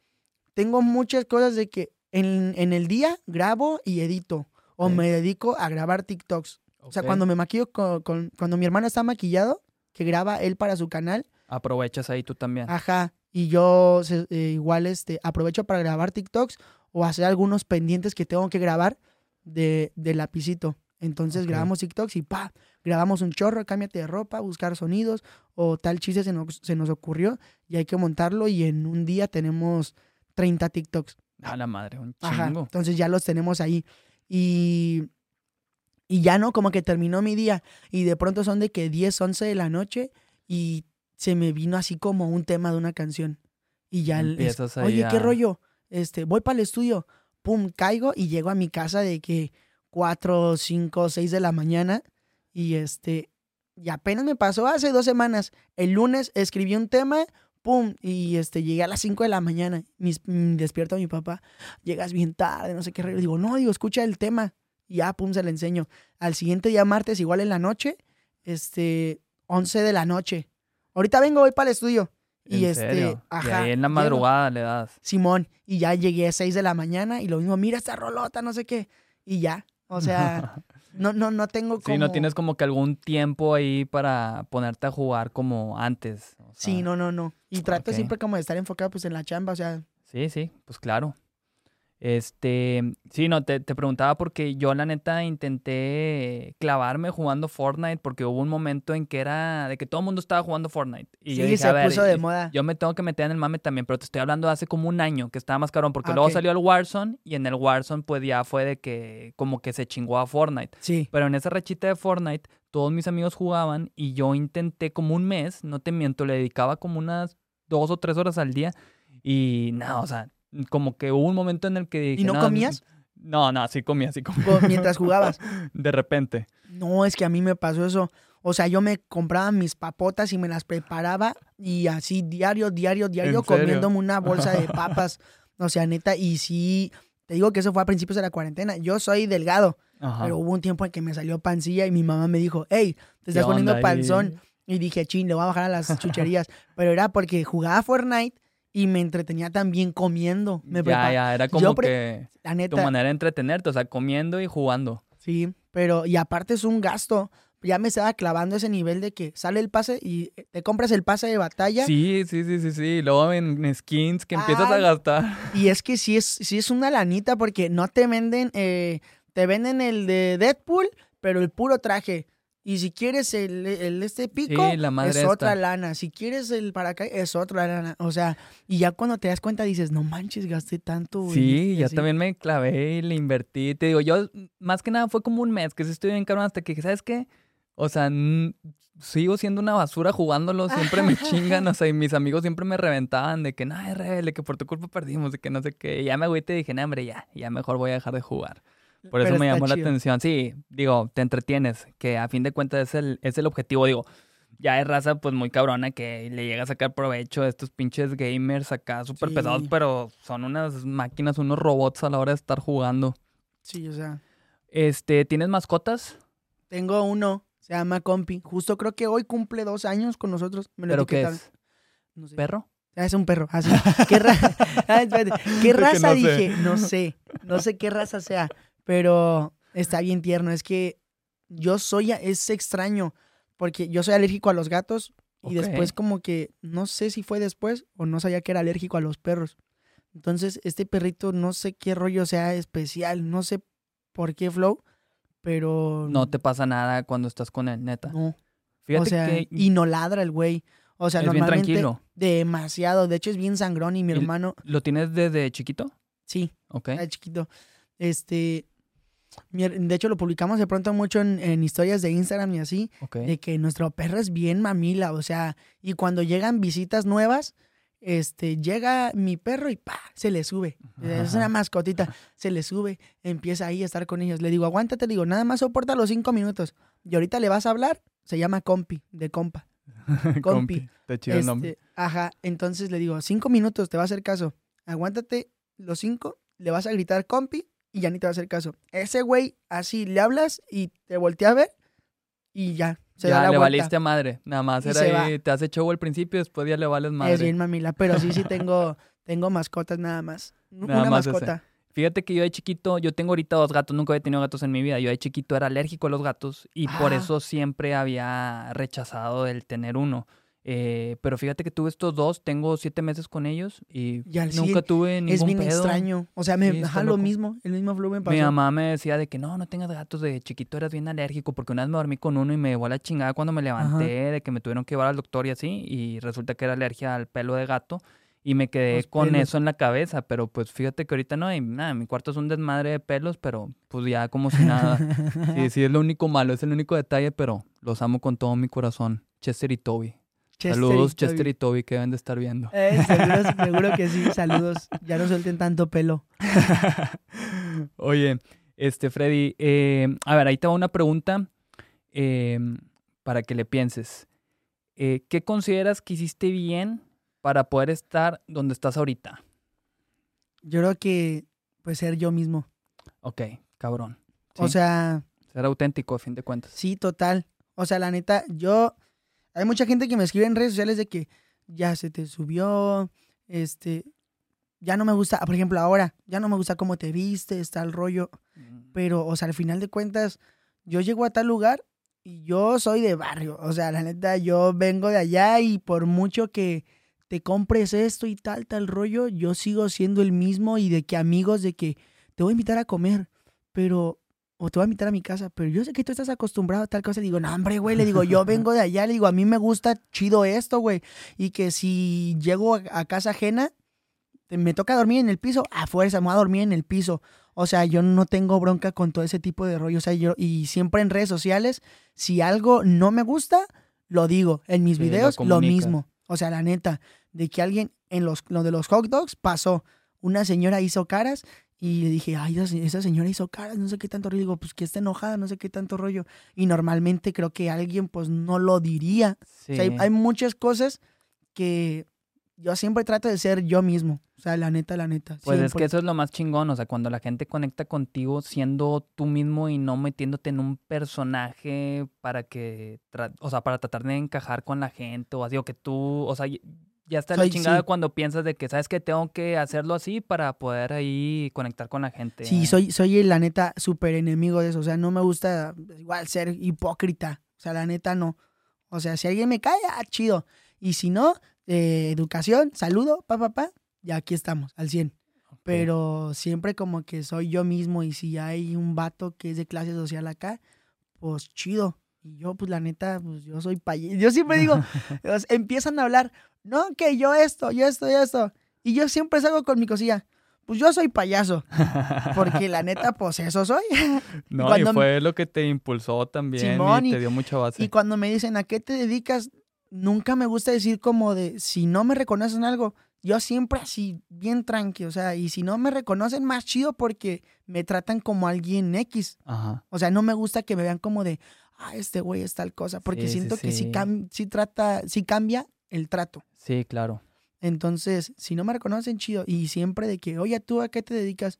tengo muchas cosas de que en, en el día grabo y edito. O me dedico a grabar TikToks. O sea, cuando me maquillo con, con- Cuando mi hermano está maquillado, que graba él para su canal, Aprovechas ahí tú también. ajá. Y yo eh, igual este, aprovecho para grabar TikToks o hacer algunos pendientes que tengo que grabar de, de lapicito. Entonces grabamos TikToks y pa, grabamos un chorro, cámbiate de ropa, buscar sonidos o tal chiste se nos, se nos ocurrió y hay que montarlo y en un día tenemos 30 TikToks. A la madre, un Ajá. chingo. Entonces ya los tenemos ahí. Y, y ya no, como que terminó mi día. Y de pronto son de que 10, 11 de la noche y se me vino así como un tema de una canción. Y ya, Empiezas oye, ¿qué rollo? Este, voy para el estudio, pum, caigo y llego a mi casa de que 4, 5, 6 de la mañana. Y este, y apenas me pasó hace dos semanas. El lunes escribí un tema, pum, y este, llegué a las 5 de la mañana. Mis, mm, despierto a mi papá, llegas bien tarde, no sé qué. rollo. Digo, no, digo, escucha el tema. Y ya, pum, se le enseño. Al siguiente día, martes, igual en la noche, este, 11 de la noche. Ahorita vengo, voy para el estudio. Y ¿En este, serio? ajá. Y ahí en la llego. madrugada le das. Simón, y ya llegué a 6 de la mañana y lo mismo, mira esta rolota, no sé qué. Y ya, o sea, <laughs> no, no, no tengo como... Sí, no tienes como que algún tiempo ahí para ponerte a jugar como antes. o Sí, no, no, no. Y trato siempre como de estar enfocado pues en la chamba, o sea, Sí, sí, pues claro. Este, sí, no, te, te preguntaba porque yo la neta intenté clavarme jugando Fortnite porque hubo un momento en que era de que todo el mundo estaba jugando Fortnite. Y yo sí, dije, se a ver, puso de moda. yo me tengo que meter en el mame también, pero te estoy hablando de hace como un año que estaba más cabrón porque Ah, luego salió el Warzone y en el Warzone pues ya fue de que como que se chingó a Fortnite. Sí, Pero en esa rachita de Fortnite, todos mis amigos jugaban y yo intenté como un mes, no te miento, le dedicaba como unas dos o tres horas al día y nada, o sea, como que hubo un momento en el que dije... ¿Y no comías? No, no, sí comía, sí comía. co- mientras jugabas. <laughs> De repente. No, es que a mí me pasó eso. O sea, yo me compraba mis papotas y me las preparaba y así diario, diario, diario comiéndome una bolsa de <laughs> papas. O sea, neta, y sí, te digo que eso fue a principios de la cuarentena. Yo soy delgado, Ajá. pero hubo un tiempo en que me salió pancilla y mi mamá me dijo, hey, te estás ¿Qué poniendo ahí? panzón. Y dije, chin, le voy a bajar a las <laughs> chucherías. pero era porque jugaba Fortnite y me entretenía también comiendo. Me ya, prepa- ya, era como que La tu manera de entretenerte, o sea, comiendo y jugando. sí, pero y aparte es un gasto. Ya me estaba clavando ese nivel de que sale el pase y eh, te compras el pase de batalla. Sí, sí, sí, sí, sí. Luego en skins que empiezas a gastar. Y es que sí es, sí es una lanita porque no te venden, eh, te venden el de Deadpool, pero el puro traje. Y si quieres el, el este pico, Sí, la madre es esta. otra lana. Si quieres el para acá, es otra lana. O sea, y ya cuando te das cuenta dices, no manches, gasté tanto. Sí, esto", y yo así. también me clavé y le invertí. Te digo, yo más que nada fue como un mes que sí estoy bien cabrón hasta que, ¿sabes qué? O sea, sigo siendo una basura jugándolo, siempre me <laughs> chingan, o sea, y mis amigos siempre me reventaban de que, no, es rebelde, que por tu culpa perdimos, de que no sé qué. Y ya me agüité y dije, no, hombre, ya, ya mejor voy a dejar de jugar. Por eso Pero me llamó la atención. Sí, digo, te entretienes, que a fin de cuentas es el, es el objetivo. Digo, ya es raza pues muy cabrona que le llega a sacar provecho a estos pinches gamers acá súper Sí. pesados, pero son unas máquinas, unos robots a la hora de estar jugando. Sí, o sea, Este, ¿tienes mascotas? tengo uno, se llama Compi. Justo creo que hoy cumple dos años con nosotros. Me lo ¿Pero qué es? No sé. ¿Perro? Ah, Es un perro, así. ¿Qué, ra- <laughs> Ah. ¿Qué que raza no sé. dije? No sé. No sé qué raza sea. Pero está bien tierno. Es que yo soy, es extraño. Porque yo soy alérgico a los gatos. Y después como que, no sé si fue después o no sabía que era alérgico a los perros. Entonces, este perrito no sé qué rollo sea especial. No sé por qué flow. Pero... No te pasa nada cuando estás con él, neta. No. Fíjate o sea, que y no ladra el güey. O sea, es bien normalmente tranquilo. demasiado. De hecho, es bien sangrón y mi hermano, ¿Lo tienes desde chiquito? sí, Ok. chiquito. Este, de hecho, lo publicamos de pronto mucho en, en historias de Instagram y así, de que nuestro perro es bien mamila. O sea, y cuando llegan visitas nuevas, este, llega mi perro y pa, se le sube. Es una mascotita, se le sube, empieza ahí a estar con ellos. Le digo, aguántate, le digo, nada más soporta los cinco minutos. Y ahorita le vas a hablar, se llama compi, de compa. <laughs> compi. Está chido el nombre. Este, ajá, entonces le digo, cinco minutos, te va a hacer caso. aguántate los cinco, le vas a gritar compi y ya ni te va a hacer caso. Ese güey, así le hablas y te voltea a ver y ya. Se da ya la le vuelta. valiste a madre. Nada más Y era ahí, te hace show al principio, después ya le vales madre. Es bien mamila, pero sí, sí <laughs> tengo, tengo mascotas nada más. Nada Una más ese. mascota. Fíjate que yo de chiquito, yo tengo ahorita dos gatos, nunca había tenido gatos en mi vida. Yo de chiquito era alérgico a los gatos y por Ah. eso siempre había rechazado el tener uno. Eh, pero fíjate que tuve estos dos, tengo siete meses con ellos y Y al nunca tuve ningún Es bien pedo. extraño. O sea, me, Sí, ajá, lo mismo, el mismo flujo me pasó. Mi mamá me decía de que no, no tengas gatos, de chiquito eras bien alérgico, porque una vez me dormí con uno y me llevó a la chingada cuando me levanté, de que me tuvieron que llevar al doctor y así, y resulta que era alergia al pelo de gato, y me quedé Los con pelos. eso en la cabeza, pero pues fíjate que ahorita no hay nada, mi cuarto es un desmadre de pelos, pero pues ya como si nada. <laughs> Sí, sí, es lo único malo, es el único detalle, pero los amo con todo mi corazón. Chester y Toby. Chester Saludos, y Chester y Toby, que deben de estar viendo. Eh, seguro, <laughs> seguro que sí, saludos. Ya no suelten tanto pelo. <laughs> Oye, este, Freddy, eh, a ver, ahí te va una pregunta eh, para que le pienses. Eh, ¿Qué consideras que hiciste bien para poder estar donde estás ahorita? Yo creo que, pues, ser yo mismo. Ok, cabrón. O sea, ser auténtico, a fin de cuentas. sí, total. O sea, la neta, yo... Hay mucha gente que me escribe en redes sociales de que ya se te subió, este... Ya no me gusta, por ejemplo, ahora, ya no me gusta cómo te viste, está el rollo. Pero, o sea, al final de cuentas, yo llego a tal lugar y yo soy de barrio. O sea, la neta, yo vengo de allá y por mucho que te compres esto y tal, tal rollo, yo sigo siendo el mismo y de que amigos, de que te voy a invitar a comer, pero, o te voy a invitar a mi casa, pero yo sé que tú estás acostumbrado a tal cosa. Y digo, no, hombre, güey, le digo, yo <laughs> vengo de allá, le digo, a mí me gusta chido esto, güey. Y que si llego a, casa ajena, me toca dormir en el piso, a fuerza, me voy a dormir en el piso. O sea, yo no tengo bronca con todo ese tipo de rollo. O sea, yo, y siempre en redes sociales, si algo no me gusta, lo digo. En mis Sí, lo videos, lo, comunicas. mismo. O sea, la neta, de que alguien en los, lo de los hot dogs pasó. Una señora hizo caras y le dije, ay, esa, se- esa señora hizo caras, no sé qué tanto rollo. Digo, pues que está enojada, no sé qué tanto rollo. Y normalmente creo que alguien, pues no lo diría. Sí. O sea, hay, hay muchas cosas que yo siempre trato de ser yo mismo. O sea, la neta, la neta. Pues es que eso es lo más chingón, o sea, cuando la gente conecta contigo siendo tú mismo y no metiéndote en un personaje para que, o sea, para tratar de encajar con la gente o así, o que tú, o sea, ya está la chingada sí. cuando piensas de que, ¿sabes que Tengo que hacerlo así para poder ahí conectar con la gente. Sí, soy, soy la neta súper enemigo de eso. O sea, no me gusta igual ser hipócrita. O sea, la neta no. O sea, si alguien me cae, ah, chido. Y si no, eh, educación, saludo, pa, pa, pa, ya aquí estamos, al 100. Ok. Pero siempre como que soy yo mismo y si hay un vato que es de clase social acá, pues chido. Y yo, pues la neta, pues yo soy payaso. Yo siempre digo, <laughs> empiezan a hablar, no, que yo esto, yo esto, yo esto. Y yo siempre salgo con mi cosilla. Pues yo soy payaso. Porque la neta, pues eso soy. <laughs> no, cuando- y fue lo que te impulsó también Simón, y y- te dio mucha base. Y cuando me dicen a qué te dedicas, nunca me gusta decir como de si no me reconocen algo, yo siempre así, bien tranqui, o sea, y si no me reconocen, más chido porque me tratan como alguien X. Ajá. O sea, no me gusta que me vean como de, ah, este güey es tal cosa, porque Sí, sí, siento que sí, sí. cam- sí trata, sí cambia el trato. Sí, claro. Entonces, si no me reconocen, chido. Y siempre de que, oye, ¿tú a qué te dedicas?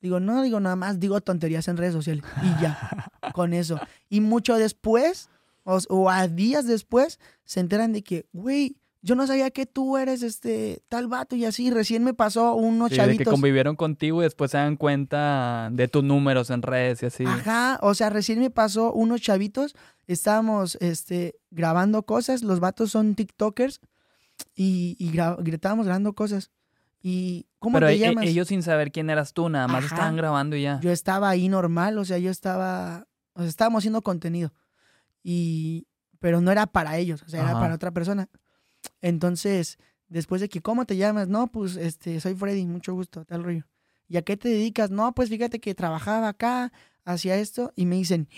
Digo, no, digo nada más, digo tonterías en redes sociales. Y ya, <laughs> con eso. Y mucho después, o, o a días después, se enteran de que, güey, yo no sabía que tú eres este tal vato y así. Recién me pasó unos Sí, de que chavitos. convivieron contigo y después se dan cuenta de tus números en redes y así. Ajá, o sea, recién me pasó unos chavitos, estábamos este, grabando cosas, los vatos son TikTokers y, y gra- estábamos grabando cosas. ¿Y cómo Pero te e- llamas? ellos sin saber quién eras tú, nada más Ajá. estaban grabando y ya. Yo estaba ahí normal, o sea, yo estaba, o sea, estábamos haciendo contenido. Y, pero no era para ellos, o sea, era para otra persona. Entonces, después de que, ¿cómo te llamas? No, pues, este, soy Freddy, mucho gusto, tal rollo. ¿Y a qué te dedicas? No, pues fíjate que trabajaba acá, hacía esto, y me dicen,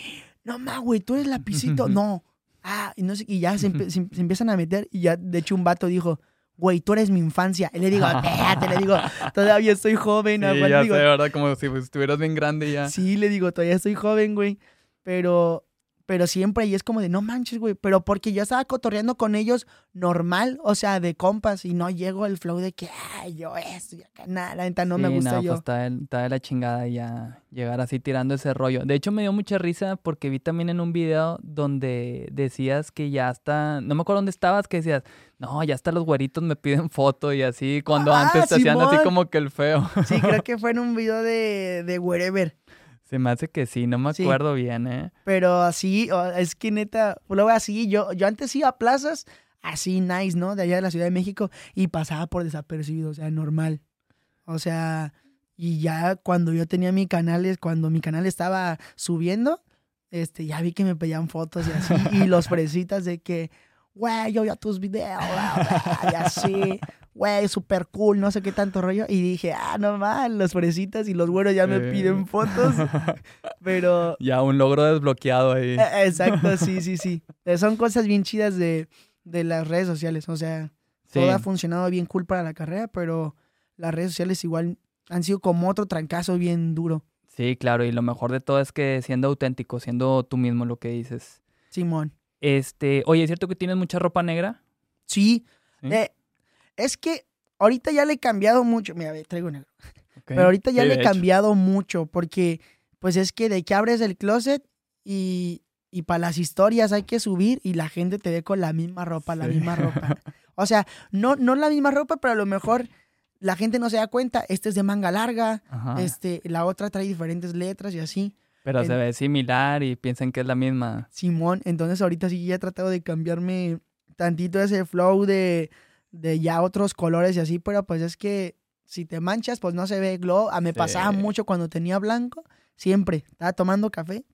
no ma, güey, tú eres lapicito. <laughs> no. Ah, y, no sé, y ya se, <laughs> empe- se- se empiezan a meter, y ya, de hecho, un vato dijo, güey, tú eres mi infancia. Y le digo, espérate, le digo, <laughs> todavía estoy joven, Sí, aguanta", ya digo, sé, ¿verdad? Como si pues, estuvieras bien grande ya. Sí, le digo, todavía estoy joven, güey. Pero, pero siempre y es como de, no manches, güey, pero porque yo estaba cotorreando con ellos normal, o sea, de compas, y no llego el flow de que, ay, yo esto, y acá nada, la neta no me gusta no, yo. pues está de, está de la chingada ya llegar así tirando ese rollo. De hecho, me dio mucha risa porque vi también en un video donde decías que ya está, no me acuerdo dónde estabas, que decías, no, ya hasta los güeritos me piden foto y así, cuando Ah, antes te hacían así como que el feo. Sí, creo <laughs> que fue en un video de, de Wherever. Se me hace que sí, no me Sí. acuerdo bien, ¿eh? Pero así, es que neta, luego así, yo, yo antes iba a plazas así nice, ¿no? De allá de la Ciudad de México y pasaba por desapercibido, o sea, normal. O sea, y ya cuando yo tenía mi canal, cuando mi canal estaba subiendo, este, ya vi que me pedían fotos y así, y los <laughs> fresitas de que, güey, yo vi tus videos, bla, <laughs> bla", y así, güey, súper cool, no sé qué tanto rollo. Y dije, ah, no mal, los fresitas y los güeros ya me Eh. piden fotos. <laughs> Pero Ya un logro desbloqueado ahí. eh, Exacto, sí, sí, sí. Eh, Son cosas bien chidas de, de las redes sociales. O sea, Sí. todo ha funcionado bien cool para la carrera, pero las redes sociales igual han sido como otro trancazo bien duro. Sí, claro, y lo mejor de todo es que siendo auténtico, siendo tú mismo lo que dices. Simón. Este, oye, ¿es cierto que tienes mucha ropa negra? Sí. ¿Sí? eh, es que ahorita ya le he cambiado mucho. Mira, ve, traigo negro. Pero ahorita ya Sí, le he hecho. cambiado mucho porque, pues es que de que abres el closet y, y para las historias hay que subir y la gente te ve con la misma ropa, la misma ropa. <laughs> O sea, no, no la misma ropa, pero a lo mejor la gente no se da cuenta. Este es de manga larga, Ajá. este, la otra trae diferentes letras y así. Pero en- se ve similar y piensan que es la misma. Simón, entonces ahorita sí ya he tratado de cambiarme tantito ese flow de, de ya otros colores y así, pero pues es que si te manchas, pues no se ve glow. Ah, me Sí. pasaba mucho cuando tenía blanco, siempre. Estaba tomando café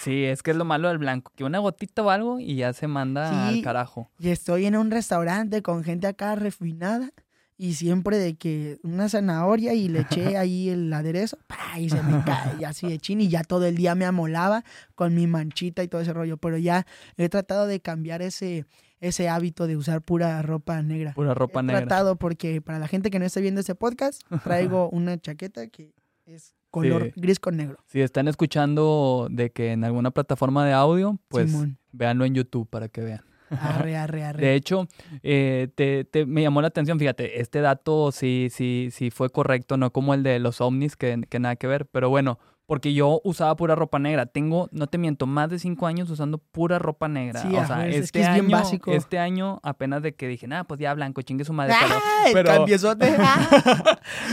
Sí, es que es lo malo del blanco, que una gotita o algo y ya se manda Sí. al carajo. y estoy en un restaurante con gente acá refinada y siempre de que una zanahoria y le eché <laughs> ahí el aderezo ¡pa! y se me cae y así de chin y ya todo el día me amolaba con mi manchita y todo ese rollo, pero ya he tratado de cambiar ese, ese hábito de usar pura ropa negra. Pura ropa he negra. tratado porque para la gente que no esté viendo este podcast, <laughs> traigo una chaqueta que es color Sí. gris con negro. Si están escuchando de que en alguna plataforma de audio, pues Simón. véanlo en YouTube para que vean. Arre, <laughs> arre, arre. De hecho, eh, te, te- me llamó la atención, fíjate, este dato sí, sí, sí fue correcto, no como el de los ovnis, que, que nada que ver, pero bueno, porque yo usaba pura ropa negra. Tengo, no te miento, más de cinco años usando pura ropa negra. Sí, o sea, es este que es bien año, básico. este año apenas de que dije, nada, pues ya blanco, chingue su madre, pero ¡Ah! Pero-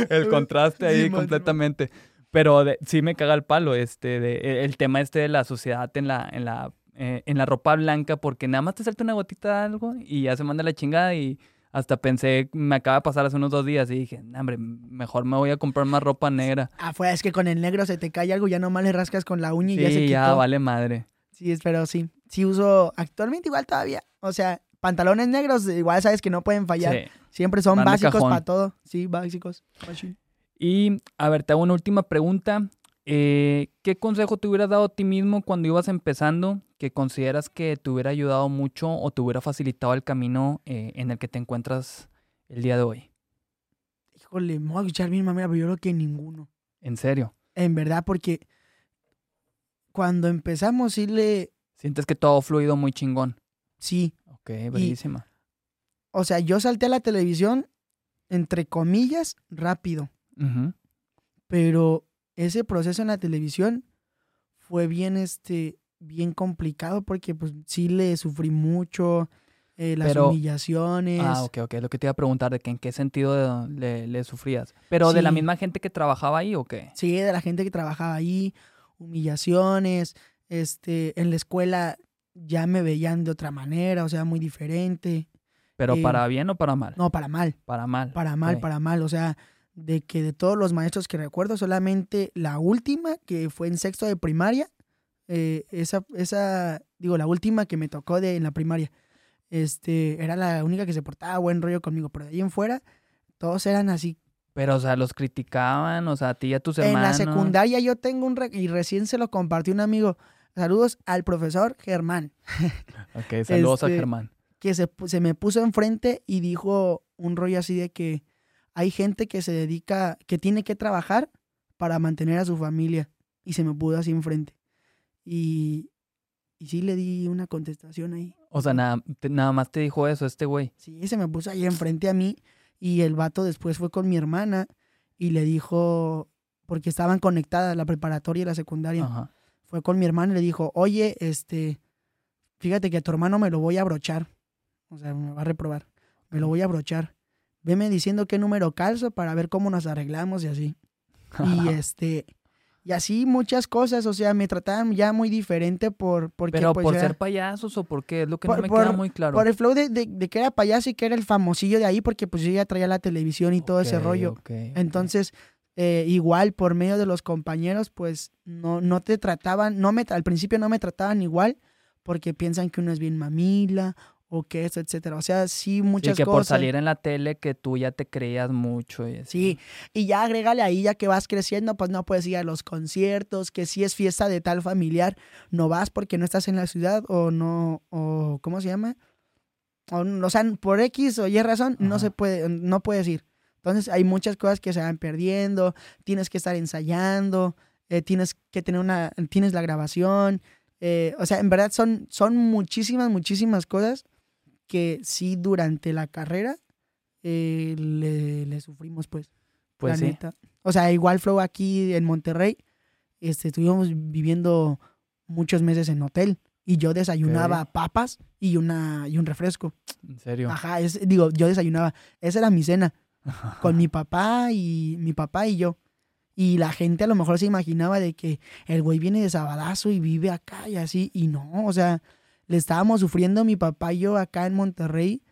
el <laughs> <laughs> contraste ahí completamente. Pero de- sí me caga el palo este de, e- el tema este de la sociedad en la en la eh, en la ropa blanca porque nada más te salta una gotita de algo y ya se manda la chingada y hasta pensé me acaba de pasar hace unos dos días y dije, "Nah, hombre, mejor me voy a comprar más ropa negra." Afuera es que con el negro se te cae algo, ya nomás le rascas con la uña y ya se Sí, quitó. ya vale madre. Sí, pero sí. Sí uso actualmente igual todavía. O sea, pantalones negros igual sabes que no pueden fallar. Sí. Siempre son básicos cajón. para todo. Sí, básicos. Machín. Y a ver, te hago una última pregunta. Eh, ¿Qué consejo te hubieras dado a ti mismo cuando ibas empezando que consideras que te hubiera ayudado mucho o te hubiera facilitado el camino eh, en el que te encuentras el día de hoy? Híjole, me voy a escuchar bien, mamá, pero yo creo que ninguno. En serio. En verdad, porque cuando empezamos sí le... ¿Sientes que todo ha fluido muy chingón? Sí. Ok, bellísima. O sea, yo salté a la televisión, entre comillas, rápido. Ujú. pero ese proceso en la televisión fue bien este bien complicado porque pues sí le sufrí mucho eh, las Pero- humillaciones Ah, ok, ok. Lo que te iba a preguntar, de que en qué sentido le, le sufrías. ¿Pero de la misma gente que trabajaba ahí o qué? sí de la gente que trabajaba ahí humillaciones este en la escuela ya me veían de otra manera o sea muy diferente ¿Pero Eh, para bien o para mal? no para mal Para mal. para mal para mal o sea de que de todos los maestros que recuerdo solamente la última que fue en sexto de primaria eh, esa esa digo la última que me tocó de en la primaria este era la única que se portaba buen rollo conmigo pero de ahí en fuera todos eran así Pero, o sea, los criticaban, o sea, a ti y a tus en hermanos. la secundaria yo tengo un re- y recién se lo compartió un amigo saludos al profesor Germán <laughs> Ok, saludos a Este, Germán. que se, se me puso enfrente y dijo un rollo así de que hay gente que se dedica, que tiene que trabajar para mantener a su familia. Y se me puso así enfrente. Y, y sí le di una contestación ahí. O sea, nada, te- nada más te dijo eso este güey. Sí, se me puso ahí enfrente a mí y el vato después fue con mi hermana y le dijo, porque estaban conectadas la preparatoria y la secundaria, Ajá. fue con mi hermana y le dijo, oye, este, fíjate que a tu hermano me lo voy a abrochar, o sea, me va a reprobar, me lo voy a abrochar. Veme diciendo qué número calzo para ver cómo nos arreglamos y así. <laughs> Y este, y así muchas cosas, o sea, me trataban ya muy diferente por, porque Pero pues, por era- ser payasos o por qué, es lo que Por- no me por- queda muy claro. por el flow de, de- de que era payaso y que era el famosillo de ahí, porque pues yo ya traía la televisión y todo ese rollo. Entonces, eh, igual por medio de los compañeros, pues no, no te trataban, no me, al principio no me trataban igual, porque piensan que uno es bien mamila o que esto, etcétera. O sea, sí, Sí, muchas que por cosas. salir en la tele que tú ya te creías mucho. Y. Sí, y ya agrégale ahí, ya que vas creciendo, pues no puedes ir a los conciertos, que si es fiesta de tal familiar, no vas porque no estás en la ciudad o no, o ¿cómo se llama? O, o sea, por X o Y razón, no se puede, no puedes ir. Entonces hay muchas cosas que se van perdiendo, tienes que estar ensayando, eh, tienes que tener una, tienes la grabación, eh, o sea, en verdad son, son muchísimas, muchísimas cosas que sí durante la carrera eh, le, le sufrimos, pues. Pues sí. neta. O sea, igual Flow aquí en Monterrey, este, estuvimos viviendo muchos meses en hotel y yo desayunaba papas y una y un refresco. En serio. Ajá, es, digo, yo desayunaba. Esa era mi cena con mi <laughs> papá y mi papá y yo. Y la gente a lo mejor se imaginaba de que el güey viene de Sabadazo y vive acá y así. Y no, o sea, le estábamos sufriendo mi papá y yo acá en Monterrey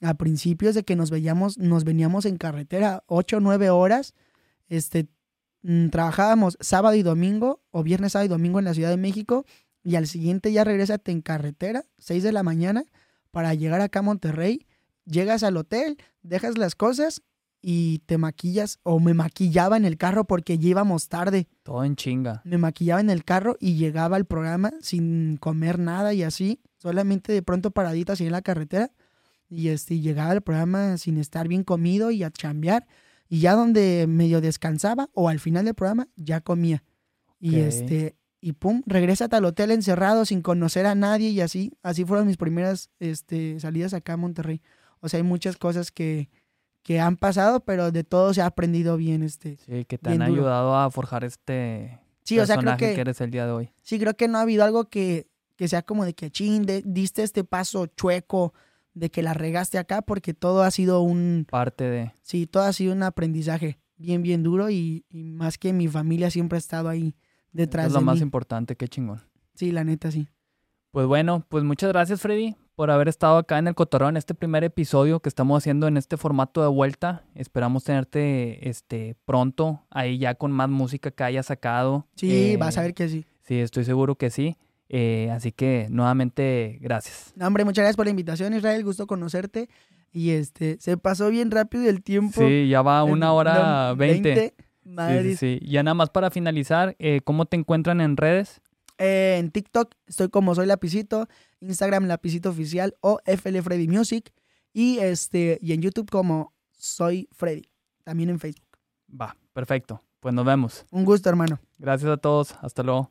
a principios de que nos veíamos, nos veníamos en carretera ocho o nueve horas. Este, mm, trabajábamos sábado y domingo o viernes, sábado y domingo en la Ciudad de México y al siguiente ya regrésate en carretera, 6 de la mañana, para llegar acá a Monterrey. Llegas al hotel, dejas las cosas y te maquillas o me maquillaba en el carro porque ya íbamos tarde. Todo en chinga. Me maquillaba en el carro y llegaba al programa sin comer nada y así, solamente de pronto paradita así en la carretera. Y este, llegaba al programa sin estar bien comido y a chambear. Y ya donde medio descansaba o al final del programa ya comía. Y este, y pum, regrésate al hotel encerrado sin conocer a nadie y así. Así fueron mis primeras este, salidas acá a Monterrey. O sea, hay muchas cosas que, que han pasado, pero de todo se ha aprendido bien. Este. Sí, que te han duro. ayudado a forjar este Sí, o sea, creo personaje que, que... eres el día de hoy. sí, creo que no ha habido algo que, que sea como de que, chin, de- diste este paso chueco, de que la regaste acá, porque todo ha sido un, Parte de... sí, todo ha sido un aprendizaje bien, bien duro y, y más que mi familia siempre ha estado ahí detrás es lo de más mí. importante, qué chingón. Sí, la neta, sí. Pues bueno, pues muchas gracias Freddy por haber estado acá en el Cotorreo en este primer episodio que estamos haciendo en este formato de vuelta. Esperamos tenerte este pronto ahí ya con más música que hayas sacado. Sí, Eh, vas a ver que sí. Sí, estoy seguro que sí. Eh, así que nuevamente gracias. No, hombre, muchas gracias por la invitación, Israel. Gusto conocerte. Y este, se pasó bien rápido el tiempo. Sí, ya va una hora veinte. Sí, sí, sí. Ya nada más para finalizar, eh, ¿cómo te encuentran en redes? Eh, en TikTok estoy como soy Lapicito, Instagram Lapicito Oficial o FL Freddy Music y este y en YouTube como soy Freddy, también en Facebook. Va, perfecto. Pues nos vemos. Un gusto, hermano. Gracias a todos. Hasta luego.